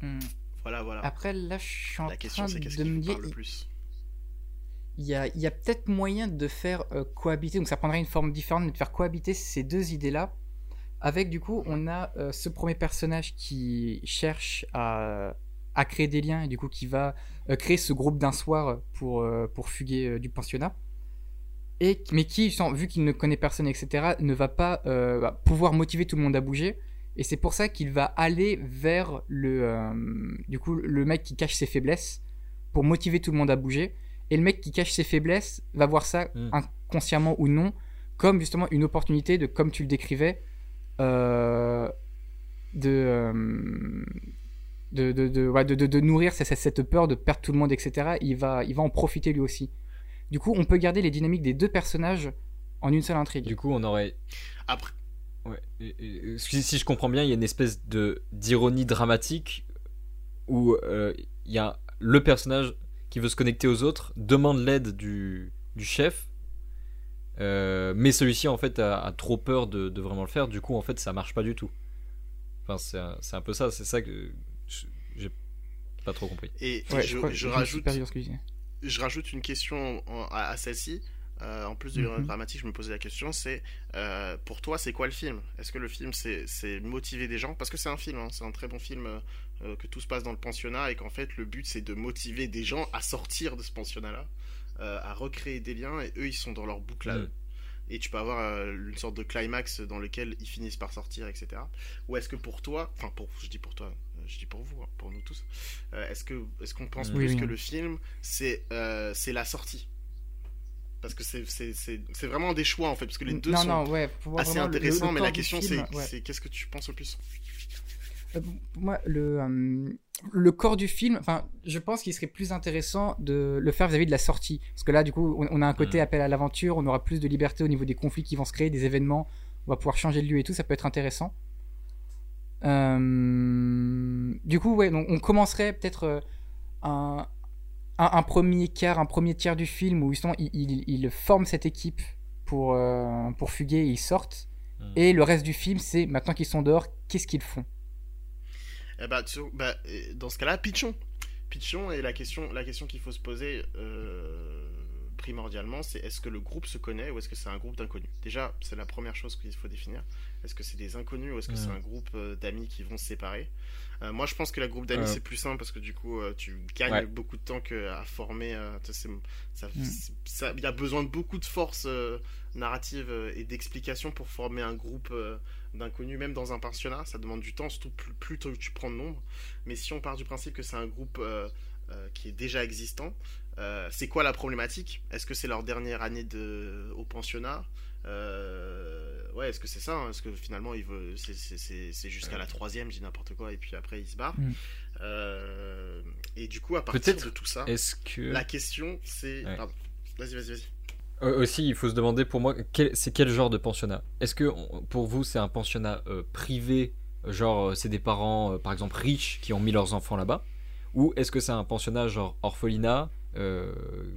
Hmm. voilà voilà Après, là, je suis en la question train c'est qu'est-ce qui me parle le plus? il y a, il y a peut-être moyen de faire euh, cohabiter, donc ça prendrait une forme différente, mais de faire cohabiter ces deux idées-là. Avec du coup, on a euh, ce premier personnage qui cherche à, à créer des liens et du coup qui va euh, créer ce groupe d'un soir pour, euh, pour fuguer du pensionnat. Et, mais qui, sans- vu qu'il ne connaît personne, etc., ne va pas bah, pouvoir motiver tout le monde à bouger. Et c'est pour ça qu'il va aller vers le, du coup, le mec qui cache ses faiblesses pour motiver tout le monde à bouger. Et le mec qui cache ses faiblesses va voir ça Mm. inconsciemment ou non comme justement une opportunité de, comme tu le décrivais, de, euh, de, de, de, ouais, de, de- de nourrir cette, cette peur de perdre tout le monde, etc. Il va, il va en profiter lui aussi. Du coup, on peut garder les dynamiques des deux personnages en une seule intrigue. Du coup, on aurait. après Ouais. Si, si je comprends bien, il y a une espèce de d'ironie dramatique où euh, il y a le personnage qui veut se connecter aux autres, demande l'aide du, du chef, euh, mais celui-ci en fait a, a trop peur de, de vraiment le faire. Du coup, en fait, ça marche pas du tout. Enfin, c'est un, c'est un peu ça. C'est ça que j'ai pas trop compris. et Ouais, je, rajoute je une question en- à, à celle-ci. Euh, en plus de l'ironie Mhm. dramatique, je me posais la question, c'est euh, pour toi, c'est quoi le film? Est-ce que le film, c'est c'est motiver des gens? Parce que c'est un film, hein, c'est un très bon film euh, que tout se passe dans le pensionnat et qu'en fait, le but, c'est de motiver des gens à sortir de ce pensionnat-là, euh, à recréer des liens et eux, ils sont dans leur boucle à Mhm. eux. Et tu peux avoir euh, une sorte de climax dans lequel ils finissent par sortir, etc. Ou est-ce que pour toi, enfin, pour, je dis pour toi, euh, je dis pour vous, hein, pour nous tous, euh, est-ce que est-ce qu'on pense Mhm. plus Oui, que le film, c'est euh, c'est la sortie? Parce que c'est- c'est c'est- c'est vraiment des choix en fait, parce que les deux non, sont non, ouais, assez le- intéressants, le mais la question c'est ouais. qu'est-ce que tu penses le plus? Euh, pour moi, le, euh, le corps du film, enfin, je pense qu'il serait plus intéressant de le faire vis-à-vis de la sortie. Parce que là, du coup, on, on a un côté Mm. appel à l'aventure, on aura plus de liberté au niveau des conflits qui vont se créer, des événements, on va pouvoir changer de lieu et tout, ça peut être intéressant. Euh, du coup, ouais, donc on commencerait peut-être euh, un, un, un premier quart, un premier tiers du film où justement il, il, il forme cette équipe pour, euh, pour fuguer et ils sortent. Mm. Et le reste du film, c'est maintenant qu'ils sont dehors, qu'est-ce qu'ils font? Eh bah, tu- bah, euh, dans ce cas-là, pitchons. Pitchons et la question, la question qu'il faut se poser euh, primordialement, c'est est-ce que le groupe se connaît ou est-ce que c'est un groupe d'inconnus? Déjà, c'est la première chose qu'il faut définir. Est-ce que c'est des inconnus ou est-ce que c'est un groupe euh, d'amis qui vont se séparer? Euh, Moi, je pense que la groupe d'amis c'est plus simple parce que du coup, tu gagnes Ouais. beaucoup de temps que à former. ça- il y a besoin de beaucoup de force euh, narrative et d'explication pour former un groupe d'inconnus, même dans un pensionnat. Ça demande du temps, surtout plus, plus tôt tu prends de nombre. Mais si on part du principe que c'est un groupe euh, euh, qui est déjà existant, euh, c'est quoi la problématique? Est-ce que c'est leur dernière année de, au pensionnat? Euh, Ouais, est-ce que c'est ça hein? Est-ce que finalement il veut, c'est, c'est- c'est- c'est jusqu'à la troisième, je dis n'importe quoi, et puis après il se barre. Mm. Euh, et du coup, à partir Peut-être de tout ça, Est-ce que. la question c'est. Ouais. Pardon. Vas-y, vas-y, vas-y. Euh, aussi, il faut se demander pour moi, quel- c'est quel genre de pensionnat? Est-ce que pour vous, c'est un pensionnat euh, privé, genre euh, c'est des parents, euh, par exemple, riches qui ont mis leurs enfants là-bas? Ou est-ce que c'est un pensionnat genre orphelinat euh,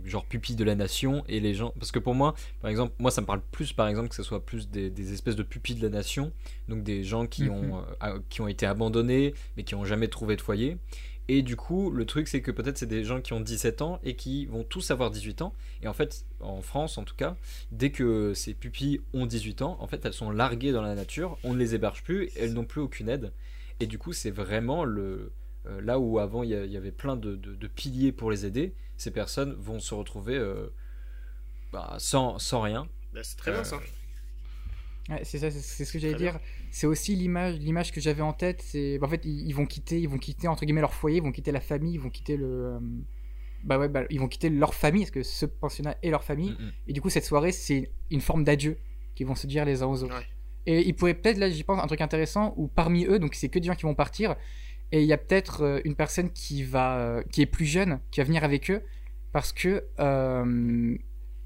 genre pupilles de la nation et les gens parce que pour moi par exemple moi ça me parle plus par exemple que ce soit plus des, des espèces de pupilles de la nation donc des gens qui Mhm. ont qui ont été abandonnés mais qui ont jamais trouvé de foyer et du coup le truc c'est que peut-être c'est des gens qui ont 17 ans et qui vont tous avoir 18 ans et en fait en France en tout cas dès que ces pupilles ont 18 ans en fait elles sont larguées dans la nature on ne les héberge plus elles n'ont plus aucune aide et du coup c'est vraiment le euh, là où avant il y, avait plein de, de- de piliers pour les aider, ces personnes vont se retrouver euh, bah, sans, sans rien. Bah, c'est très bien Euh, ça. Ouais, c'est ça, c'est- ce que j'allais dire. C'est aussi l'image, l'image que j'avais en tête. C'est, bah, en fait, ils, ils vont quitter, ils vont quitter entre guillemets leur foyer, ils vont quitter la famille, ils vont quitter le, euh, bah ouais, bah, ils vont quitter leur famille, parce que ce pensionnat est leur famille. Mm. Et du coup, cette soirée, c'est une forme d'adieu qu'ils vont se dire les uns aux autres. Ouais. Et il pourrait peut-être, là, j'y pense, un truc intéressant où parmi eux, donc c'est que des gens qui vont partir, et il y a peut-être euh, une personne qui va, euh, qui est plus jeune, qui va venir avec eux, parce que euh,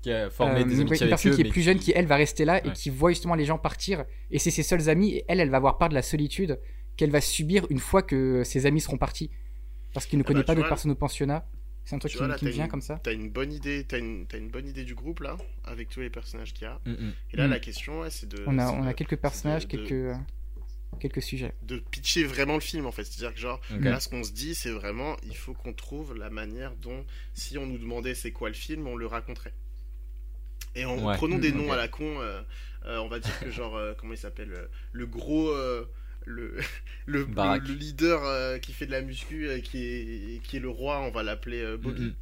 Qui a formé euh, des amitiés une avec personne eux, qui est plus jeune, qui elle va rester là et qui voit justement les gens partir, et c'est ses seuls amis, et elle, elle va avoir part de la solitude qu'elle va subir une fois que ses amis seront partis, parce qu'il ne Ah connaît bah, pas d'autres personnes au pensionnat. C'est un truc Tu qui, vois, là, qui me vient une- comme ça. T'as une bonne idée, t'as une, t'as une bonne idée du groupe là, avec tous les personnages qu'il y a. Mm, mm. Et là, Mm. la question, ouais, c'est de. On a, on de- a quelques personnages, de- quelques, euh, quelques sujets. de pitcher vraiment le film en fait. C'est-à-dire que genre, là ce qu'on se dit c'est vraiment, il faut qu'on trouve la manière dont, si on nous demandait c'est quoi le film, on le raconterait. Et en Ouais. prenons des noms à la con, euh, euh, on va dire que genre, euh, comment il s'appelle euh, Le gros... euh, le, le, le, Barack. le leader euh, qui fait de la muscu, euh, qui, est, qui est le roi, on va l'appeler euh, Bobby. Mhm.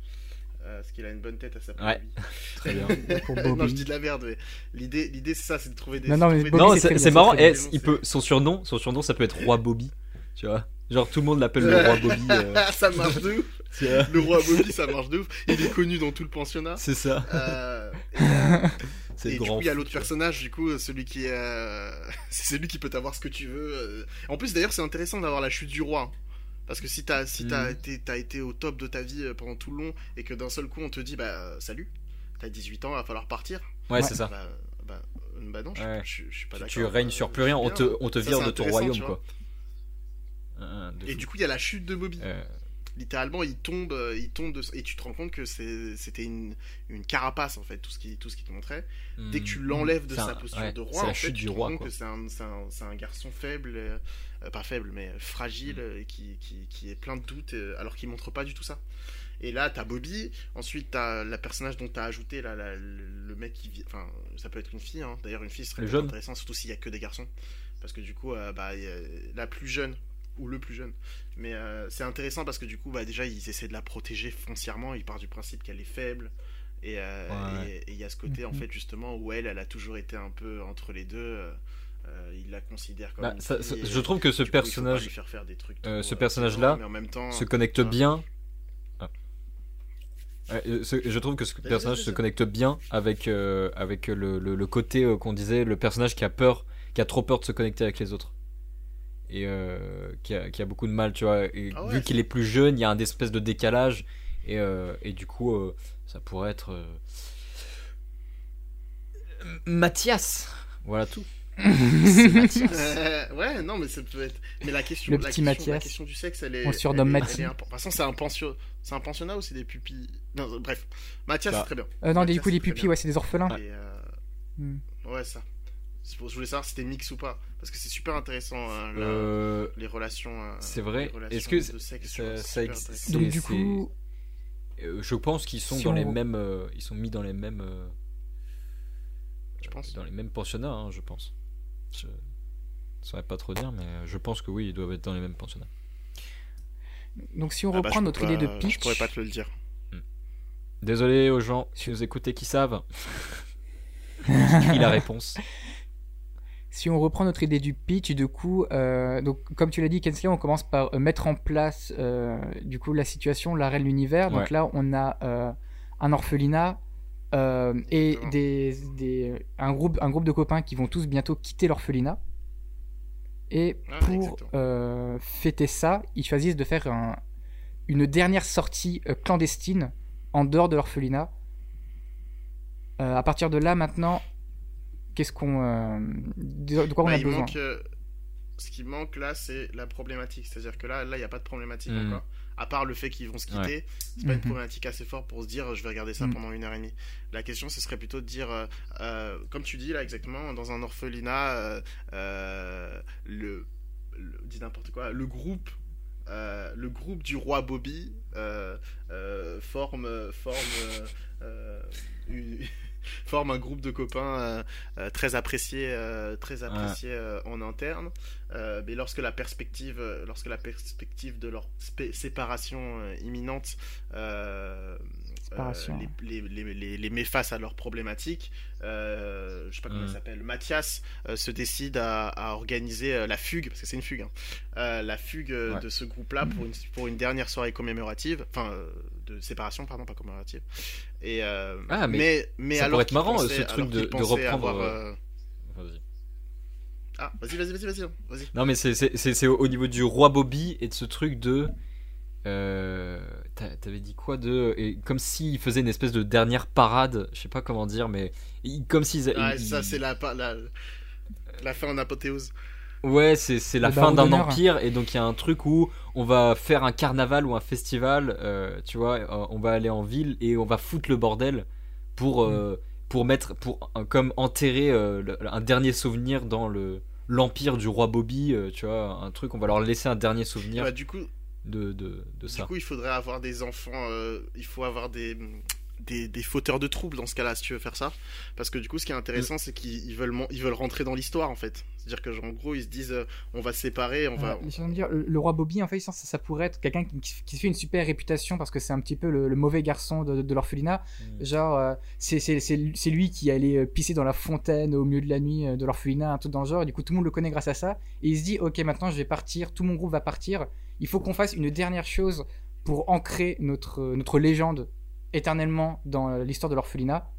Euh, parce qu'il a une bonne tête à sa Ouais. Très bien. Pour non, je dis de la merde, mais l'idée, l'idée c'est ça, c'est de trouver des. Non, non, mais non, c'est marrant. très eh, bien. il peut, son surnom, son surnom, ça peut être Roi Bobby. Tu vois, genre tout le monde l'appelle le Roi Bobby. euh, ça marche de ouf. Le roi Bobby, ça marche de ouf. Il est connu dans tout le pensionnat. C'est ça. Euh, et euh, et du coup, il y a l'autre personnage, du coup, celui qui euh, c'est celui qui peut t'avoir ce que tu veux. En plus, d'ailleurs, c'est intéressant d'avoir la chute du roi. Parce que si t'as si t'as Mhm. été, été au top de ta vie pendant tout le long et que d'un seul coup on te dit bah salut, t'as 18 ans, va falloir partir. Ouais, c'est ça. Bah, bah, bah non, je, Ouais. je- je suis pas d'accord. tu règnes sur plus rien. On te, on te Ça, vire de ton royaume, quoi. Et du coup, il y a la chute de Bobby. Euh, littéralement il tombe euh, il tombe de... et tu te rends compte que c'était une, une carapace en fait tout ce qui tout ce qui te montrait dès que tu hmm, l'enlèves de sa un- posture ouais, de roi en fait, tu te rends compte que c'est un, garçon faible euh, euh, pas faible mais fragile Mm. euh, et qui, qui, qui est plein de doutes euh, alors qu'il montre pas du tout ça et là t'as Bobby ensuite t'as la personnage dont t'as ajouté là, la- le, mec qui vit enfin ça peut être une fille hein. d'ailleurs une fille serait Le plus jeune. intéressant surtout s'il y a que des garçons parce que du coup euh, bah, la plus jeune ou le plus jeune mais euh, c'est intéressant parce que du coup, bah, déjà, ils essaient de la protéger foncièrement. Ils partent du principe qu'elle est faible. Et euh, Ouais. il y a ce côté, en Mhm. fait, justement, où elle, elle a toujours été un peu entre les deux. euh, il la considère comme. bah, une ça- fille, ça- et je trouve que ce personnage faire faire des trucs trop, ce personnage-là se connecte bien. Ah. Ouais, ce- je trouve que ce personnage se connecte bien avec, euh, avec le, le- le côté qu'on disait, le personnage qui a peur, qui a trop peur de se connecter avec les autres. Et euh, qui, a, qui a beaucoup de mal, tu vois. Et Ah ouais, vu qu'il est plus jeune, il y a un espèce de décalage. Et, euh, et du coup, euh, ça pourrait être. euh, Mathias Voilà tout. C'est Mathias. Euh, ouais, non, mais ça peut être. Mais la question, Le la petit question, la Mathias. question du sexe, elle est. On surnomme impor- De toute façon, c'est un, pensio... c'est un pensionnat ou c'est des pupilles? Non, euh, bref. Mathias, Bah. c'est très bien. Euh, non, Mathias, du coup, les pupilles, bien. ouais, c'est des orphelins. Et, euh, Hmm. Ouais, ça. Je voulais savoir si c'était mix ou pas. Parce que c'est super intéressant, hein, la- Euh, les relations. euh, c'est vrai. Est-ce que de sexe, ça- ça existe-. Donc, du coup, Euh, je pense qu'ils sont Si dans on- les mêmes. euh, ils sont mis dans les mêmes. euh, Je pense. Dans les mêmes pensionnats, hein, je pense. Je ne saurais pas trop dire, mais je pense que oui, ils doivent être dans les mêmes pensionnats. donc si on Ah bah, reprend je notre peux idée de pas- pitch, Je pourrais pas te le dire. Désolé aux gens qui nous écoutez qui savent. qui la réponse. Si on reprend notre idée du pitch, du coup, euh, donc comme tu l'as dit, Kensley, on commence par euh, mettre en place euh, du coup la situation, l'arrêt de l'univers. Donc là, on a euh, un orphelinat et Exactement. des, des- un groupe, un groupe de copains qui vont tous bientôt quitter l'orphelinat. Et Ah, pour fêter ça, ils choisissent de faire un- une dernière sortie clandestine en dehors de l'orphelinat. À partir de là, maintenant, qu'est-ce qu'on, euh, de, quoi on Bah, a il besoin manque, euh, ce qui manque là, c'est la problématique. C'est-à-dire que là, là, il n'y a pas de problématique encore. À part le fait qu'ils vont se quitter, c'est pas une Mhm. problématique assez forte pour se dire je vais regarder ça Mhm. pendant une heure et demie. La question, ce serait plutôt de dire, euh, euh, comme tu dis là exactement, dans un orphelinat, euh, euh, le, le- dis n'importe quoi, le groupe. euh, le groupe du roi Bobby euh, euh, forme, forme, euh, euh, une- forme un groupe de copains euh, euh, très appréciés, euh, très appréciés euh, en interne. Mais lorsque la perspective, lorsque la perspective de leur séparation imminente Séparation. les, les, les, les- les met face à leurs problématiques, euh, je sais pas comment Mm. il s'appelle, Mathias euh, se décide à, à organiser euh, la fugue, parce que c'est une fugue, hein, la fugue Ouais. de ce groupe-là pour une, pour une dernière soirée commémorative, enfin de séparation, pardon, pas commémorative. Et, euh, Ah, mais mais, mais ça alors pourrait être marrant, ce truc de- reprendre, avoir, euh, euh, Vas-y. Ah, vas-y, vas-y, vas-y, vas-y. Non, mais c'est- au au niveau du roi Bobby et de ce truc de. euh, t'a- T'avais dit quoi de. Et comme s'il faisait une espèce de dernière parade, je sais pas comment dire, mais. Comme s'ils. Ah, ils- ça, c'est la, la, la fin en apothéose. Ouais, c'est c'est la fin d'un empire et donc il y a un truc où on va faire un carnaval ou un festival, euh, tu vois, euh, on va aller en ville et on va foutre le bordel pour euh, pour mettre pour comme enterrer euh, le- un dernier souvenir dans le l'empire du roi Bobby, euh, tu vois, un truc on va leur laisser un dernier souvenir Bah, du coup, de, de, de du ça. coup, il faudrait avoir des enfants. euh, il faut avoir des, des, des fauteurs de troubles dans ce cas-là, si tu veux faire ça. Parce que du coup, ce qui est intéressant, c'est qu'ils ils veulent, ils veulent rentrer dans l'histoire, en fait. C'est-à-dire que, genre, en gros, ils se disent, euh, on va se séparer, on va. Euh, dire, le, le roi Bobby, en fait, ça, ça pourrait être quelqu'un qui, qui se fait une super réputation parce que c'est un petit peu le, le mauvais garçon de, de l'orphelinat. Mm. Genre, euh, c'est lui qui allait euh, pisser dans la fontaine au milieu de la nuit de l'orphelinat, un truc dans le genre. Et du coup, tout le monde le connaît grâce à ça. Et il se dit, ok, maintenant je vais partir, tout mon groupe va partir. Il faut qu'on fasse une dernière chose pour ancrer notre, notre légende éternellement dans l'histoire de l'orphelinat.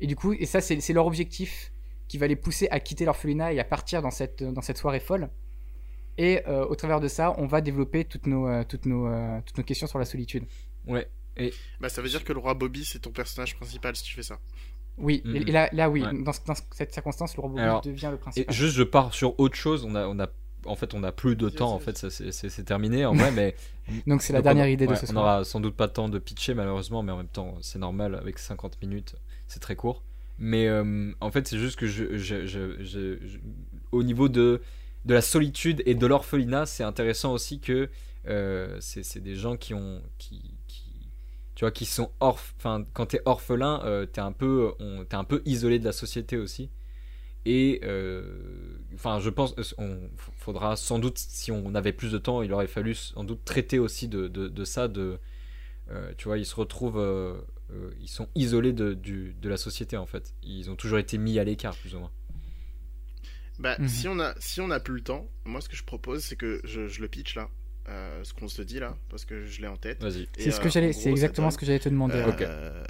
Et du coup, et ça, c'est leur objectif qui va les pousser à quitter l'orphelinat et à partir dans cette, dans cette soirée folle. Et euh, au travers de ça, on va développer toutes nos, euh, toutes nos, euh, toutes nos questions sur la solitude. Ouais. Bah, ça veut dire que le roi Bobby, c'est ton personnage principal si tu fais ça. Oui, et- Mhm. et là, là oui, Ouais. dans, dans cette circonstance, le robot Alors, devient le Et principal. juste je pars sur autre chose, on a on a en fait on a plus de temps en fait c'est- terminé en vrai mais Donc c'est la Donc, dernière on- idée de ce On soir. aura sans doute pas le temps de pitcher malheureusement, mais en même temps c'est normal avec 50 minutes, c'est très court. Mais euh, en fait c'est juste que je, je- je- au niveau de, de la solitude et de l'orphelinat, c'est intéressant aussi que euh, c'est des gens qui ont qui, tu vois qui sont orph quand t'es orphelin euh, t'es un t'es un peu isolé de la société aussi. Et euh, enfin je pense on faudra sans doute si on avait plus de temps il aurait fallu sans doute traiter aussi de, de, de ça de euh, tu vois ils se retrouvent euh, euh, ils sont isolés de, du, de la société en fait ils ont toujours été mis à l'écart plus ou moins Bah, Mhm. si on a si on a plus le temps, moi ce que je propose c'est que je, je le pitch là, euh, ce qu'on se dit là, parce que je l'ai en tête. vas-y C'est ce euh, que j'allais, en c'est exactement ce que j'allais te demander. euh,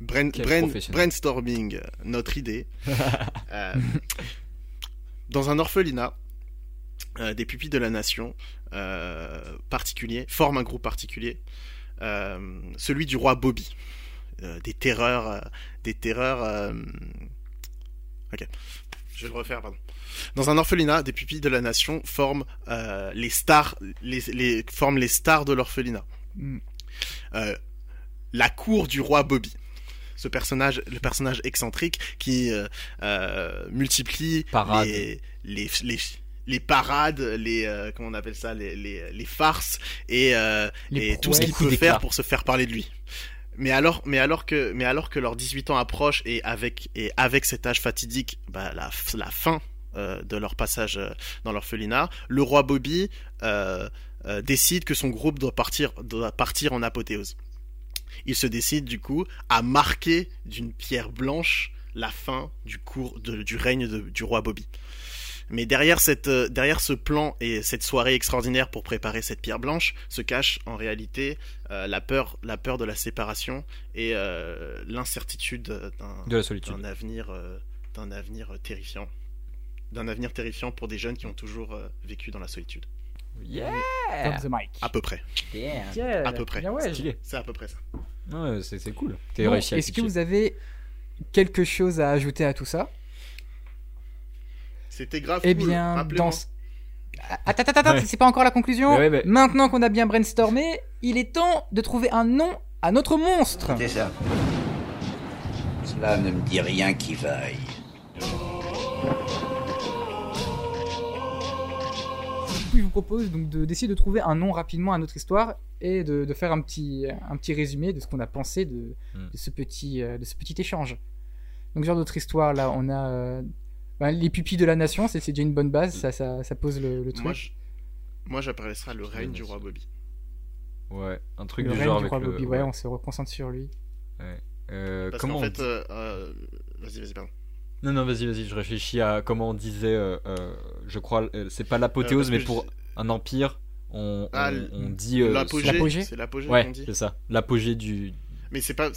brain- brain- professionnel. brainstorming, euh, notre idée. Euh, dans un orphelinat, euh, des pupilles de la nation euh, particuliers forment un groupe particulier, euh, celui du roi Bobby. Euh, des terreurs, euh, des terreurs. euh, Ok, je vais le refaire, pardon. Dans un orphelinat, des pupilles de la nation forment euh, les stars, les, les- forment les stars de l'orphelinat. Mm. Euh, la cour du roi Bobby. Ce personnage, le personnage excentrique qui euh, euh, multiplie Parade. les, les, les, parades, les euh, comment on appelle ça, les, les, les farces et, euh, Les et tout ce qu'il peut faire pour se faire parler de lui. Mais alors, mais alors que, mais alors que leurs 18 ans approchent et avec et avec cet âge fatidique, bah, la, la fin euh, de leur passage dans l'orphelinat, le roi Bobby décide que son groupe doit partir doit partir en apothéose. Il se décide du coup à marquer d'une pierre blanche la fin du cours de- du règne de- du roi Bobby. Mais derrière, cette, euh, derrière ce plan et cette soirée extraordinaire pour préparer cette pierre blanche se cache en réalité euh, la, peur, la peur de la séparation et euh, l'incertitude d'un avenir, euh, d'un avenir terrifiant. D'un avenir terrifiant pour des jeunes qui ont toujours euh, vécu dans la solitude. yeah the mic. À peu près. Yeah, à peu près. bien ouais. C'est à peu près ça. ouais, c'est cool Bon, réussi Est-ce que vous avez quelque chose à ajouter à tout ça? C'était grave Eh cool. bien, dans ce- Attends, attends, attends, Ouais. c'est pas encore la conclusion. Mais ouais, mais- Maintenant qu'on a bien brainstormé, il est temps de trouver un nom à notre monstre. C'est ça. Cela ne me dit rien qui vaille. Du coup, je vous propose donc de- d'essayer de trouver un nom rapidement à notre histoire et de, de faire un petit, un petit résumé de ce qu'on a pensé de, Hmm. de ce petit, euh, de ce petit échange. Donc, genre notre histoire, là, on a euh, ben, les pupilles de la nation, c'est déjà une bonne base, ça, ça, ça pose le, le truc. Moi, je- moi j'appellerais ça le règne du roi Bobby. Ouais, un truc le du règne genre du avec roi le. Bobby, ouais, on se reconcentre sur lui. Euh, Parce comment on fait, euh, euh, vas-y, vas-y, pardon. Non, non, vas-y, vas-y, je réfléchis à comment on disait. euh, euh, je crois, euh, c'est pas l'apothéose, Euh, mais pour je- un empire, on, Ah, on, on dit. euh, l'apogée, l'apogée c'est l'apogée Ouais, qu'on dit. c'est ça. L'apogée du. Mais c'est pas.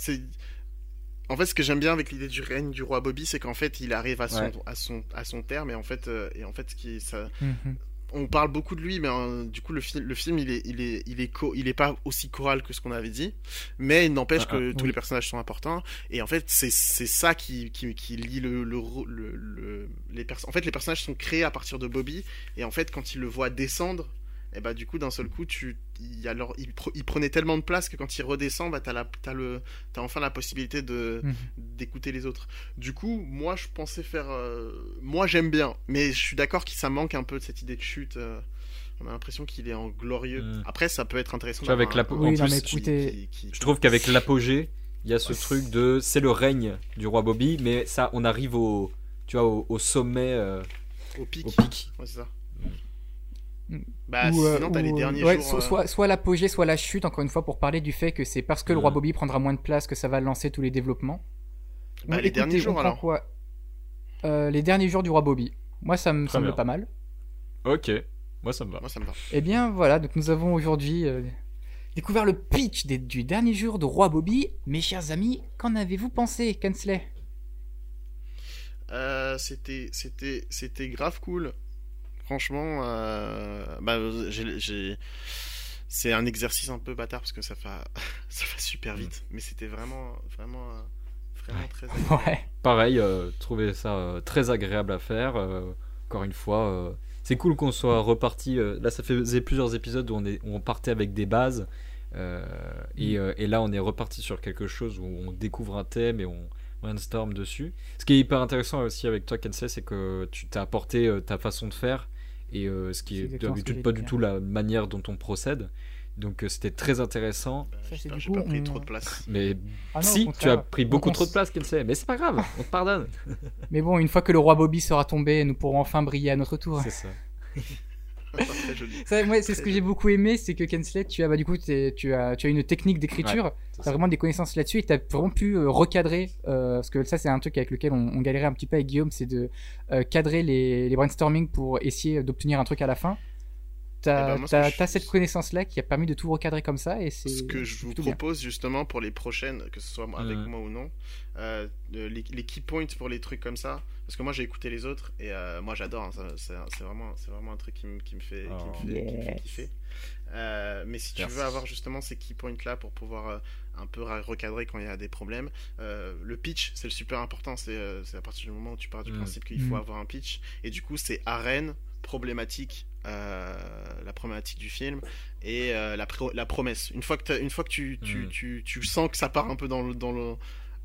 En fait, ce que j'aime bien avec l'idée du règne du roi Bobby, c'est qu'en fait, il arrive à son, Ouais. à son, à son terme, et en fait, euh, et en fait, ce qui ça, Mhm. on parle beaucoup de lui, mais euh, du coup, le, film le film, il est, il est, il est, il est pas aussi choral que ce qu'on avait dit, mais il n'empêche Ah, que ah, tous oui. les personnages sont importants. Et en fait, c'est, ça qui, qui, qui lie le, le, le, le- les. En fait, les personnages sont créés à partir de Bobby, et en fait, quand il le voit descendre, et bah du coup, d'un seul coup, tu, il, y a leur- il, pre- il prenait tellement de place que quand il redescend, bah t'as la, t'as le, t'as enfin la possibilité de, Mhm. d'écouter les autres. Du coup, moi, je pensais faire. euh, Moi, j'aime bien, mais je suis d'accord que ça manque un peu de cette idée de chute. euh, On a l'impression qu'il est en glorieux. Après, ça peut être intéressant. Tu vois, avec la- en Oui, non, plus, mais qui- écoutez, qui- qui- Je trouve qu'avec l'apogée, il y a ce Ouais, truc de. C'est le règne du roi Bobby, mais ça, on arrive au. Tu vois, au, au sommet. euh, au pic. au pic. Ouais, c'est ça. Bah, Ou, euh, sinon, t'as les ou, derniers ouais, jours. so- euh, soit, soit l'apogée, soit la chute, encore une fois, pour parler du fait que c'est parce que le Mm. roi Bobby prendra moins de place que ça va lancer tous les développements. bah, Donc, les écoutez, derniers jours, alors. quoi? Euh, Les derniers jours du roi Bobby. Moi, ça me Très semble bien. pas mal. Ok, moi ça me va. Moi, ça me va. Eh bien, voilà, donc nous avons aujourd'hui euh, découvert le pitch des- du dernier jour de roi Bobby. Mes chers amis, qu'en avez-vous pensé, Kensley? Euh, c'était, c'était, c'était grave cool. Franchement, euh, bah, c'est un exercice un peu bâtard parce que ça va, ça va super vite. Mais c'était vraiment, vraiment, euh, vraiment Ouais. très. agréable. Ouais. Pareil, euh, trouver ça euh, très agréable à faire. euh, encore une fois, euh, c'est cool qu'on soit reparti. euh, là, ça faisait plusieurs épisodes où on, est, où on partait avec des bases. euh, et, euh, et là, on est reparti sur quelque chose où on découvre un thème et on brainstorm dessus. Ce qui est hyper intéressant aussi avec toi, Kensei, c'est que tu t'as apporté euh, ta façon de faire et euh, ce qui est d'habitude pas du hein. tout la manière dont on procède. Donc euh, c'était très intéressant. Ça, j'espère que j'ai pas pris on- trop de place. Mais Ah non, si, tu as pris beaucoup on trop de place, Kensei. Mais c'est pas grave, on te pardonne. Mais bon, une fois que le roi Bobby sera tombé, nous pourrons enfin briller à notre tour. c'est ça. très joli. Ça, moi, c'est ce que j'ai beaucoup aimé, c'est que Kensley, tu as, bah, du coup, tu as, tu as une technique d'écriture, c'est tu as vraiment des connaissances là-dessus et tu as vraiment pu euh, recadrer, euh, parce que ça, c'est un truc avec lequel on, on galérait un petit peu avec Guillaume, c'est de euh, cadrer les, les brainstorming pour essayer d'obtenir un truc à la fin. Tu Eh as, ben, que je- cette connaissance-là qui a permis de tout recadrer comme ça et c'est. Ce que je vous bien. propose justement pour les prochaines, que ce soit avec moi ou non, euh, les key points pour les trucs comme ça, parce que moi j'ai écouté les autres et euh, moi j'adore, hein, ça- c'est vraiment, c'est vraiment un truc qui me, qui me fait, qui me fait, qui fait kiffer. Euh, mais si tu Merci. veux avoir justement ces key points là pour pouvoir euh, un peu recadrer quand il y a des problèmes, euh, le pitch c'est le super important, c'est euh, c'est à partir du moment où tu pars du Mhm. principe qu'il faut Mhm. avoir un pitch et du coup c'est arène problématique euh, la problématique du film et euh, la, pro- la promesse. Une fois que, une fois que tu, tu, Mm. tu, tu sens que ça part un peu dans le, dans le,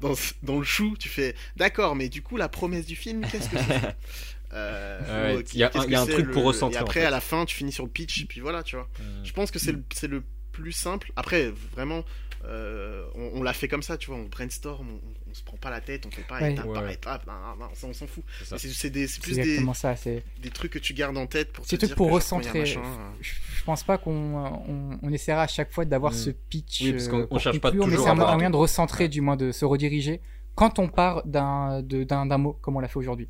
dans, dans le chou, tu fais d'accord, mais du coup, la promesse du film, qu'est-ce que c'est Euh, Ouais, euh, il y a un- il y a un truc pour ressentir, Et en après, fait. à la fin, tu finis sur le pitch, et puis voilà, tu vois. Je pense que c'est le, c'est le plus simple. Après, vraiment, euh, on, on l'a fait comme ça, tu vois, on brainstorm, on, on se prend pas la tête, on fait pas Ouais. étape par Ouais. étape, non, non, non, ça, on s'en fout. C'est des- c'est plus des, ça. Des trucs que tu gardes en tête pour te C'est des trucs dire pour que recentrer. machin, euh, Je, je pense pas qu'on on, on essaiera à chaque fois d'avoir Mm. ce pitch Oui, parce qu'on- euh, on cherche pas mais toujours c'est à un, moyen de recentrer, Ouais. du moins de se rediriger quand on part d'un de- d'un d'un mot, comme on l'a fait aujourd'hui.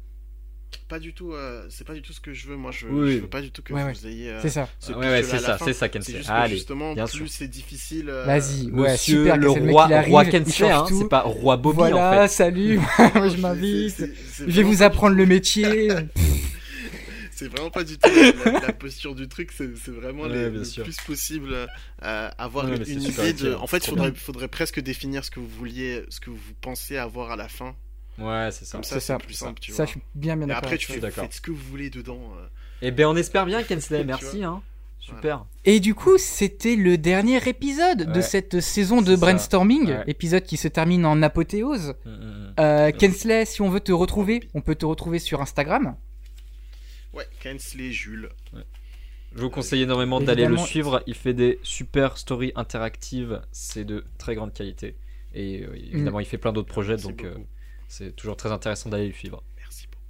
Pas du tout euh, c'est pas du tout ce que je veux moi je, Oui. je veux pas du tout que Ouais, vous ayez euh, C'est ça. ce ouais, ouais, pitch-là c'est ça, c'est ça, Kensei. juste Allez, justement bien plus sûr. c'est difficile euh, Vas-y, ouais, Monsieur super. le roi, roi il Kensei, hein, c'est pas roi Bobby voilà, en fait. salut, moi je m'invite. Je vais vous apprendre le métier. c'est vraiment pas du tout la, posture du truc c'est vraiment Ouais, les- bien le sûr. plus possible euh, avoir Ouais, une, idée de utile, en fait trop faudrait faudrait presque définir ce que vous vouliez ce que vous pensez avoir à la fin Ouais, c'est ça. comme ça C'est c'est ça. plus simple tu Ça, vois je suis bien bien et d'accord. après tu fais, d'accord. faites ce que vous voulez dedans euh, Et ben on espère bien Kensley, merci hein. Super. Et du coup, c'était le dernier épisode de cette saison de ça. brainstorming, Ouais. épisode qui se termine en apothéose. Mm, mm, mm. Euh, Kensley, si on veut te retrouver, on peut te retrouver sur Instagram. Ouais, Kensley Jules. Je vous conseille énormément d'aller le suivre. Il fait des super stories interactives. C'est de très grande qualité. Et euh, évidemment, il fait plein d'autres projets. Merci Donc, euh, beaucoup. C'est toujours très intéressant d'aller le suivre. Merci beaucoup.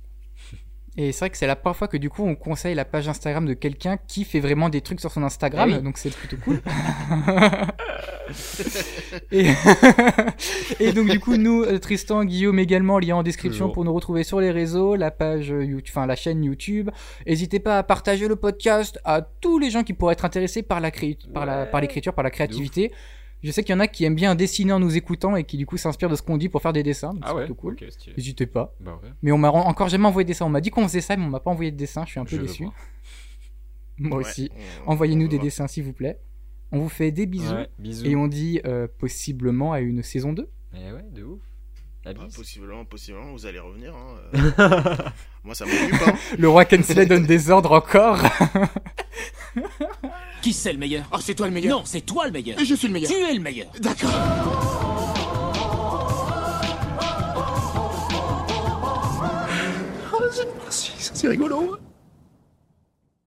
Et c'est vrai que c'est la première fois que du coup on conseille la page Instagram de quelqu'un qui fait vraiment des trucs sur son Instagram, oui. donc c'est plutôt cool. et... et donc du coup nous, euh, Tristan, Guillaume également, lien en description Toujours. pour nous retrouver sur les réseaux, la page YouTube, enfin la chaîne YouTube. N'hésitez pas à partager le podcast à tous les gens qui pourraient être intéressés par la cré... par la par l'écriture, par la créativité. Je sais qu'il y en a qui aiment bien dessiner en nous écoutant et qui du coup s'inspirent de ce qu'on dit pour faire des dessins. donc Ah c'est ouais, plutôt cool. ok, stylé. N'hésitez pas. Bah ouais. Mais on m'a encore jamais envoyé de dessin. On m'a dit qu'on faisait ça, mais on m'a pas envoyé de dessin. Je suis un peu Je déçu. Moi Ouais, aussi. Envoyez-nous des dessins, s'il vous plaît. On vous fait des bisous. Ouais, bisous. Et on dit euh, possiblement à une saison 2. Eh ouais, de ouf. Ah, possiblement, possiblement, vous allez revenir. hein, euh. Moi, ça m'occupe. Hein. Le roi Kensley donne des ordres encore. Qui c'est le meilleur? Oh, c'est toi le meilleur. Non, c'est toi le meilleur. Je suis le meilleur. Tu es le meilleur. D'accord. C'est rigolo.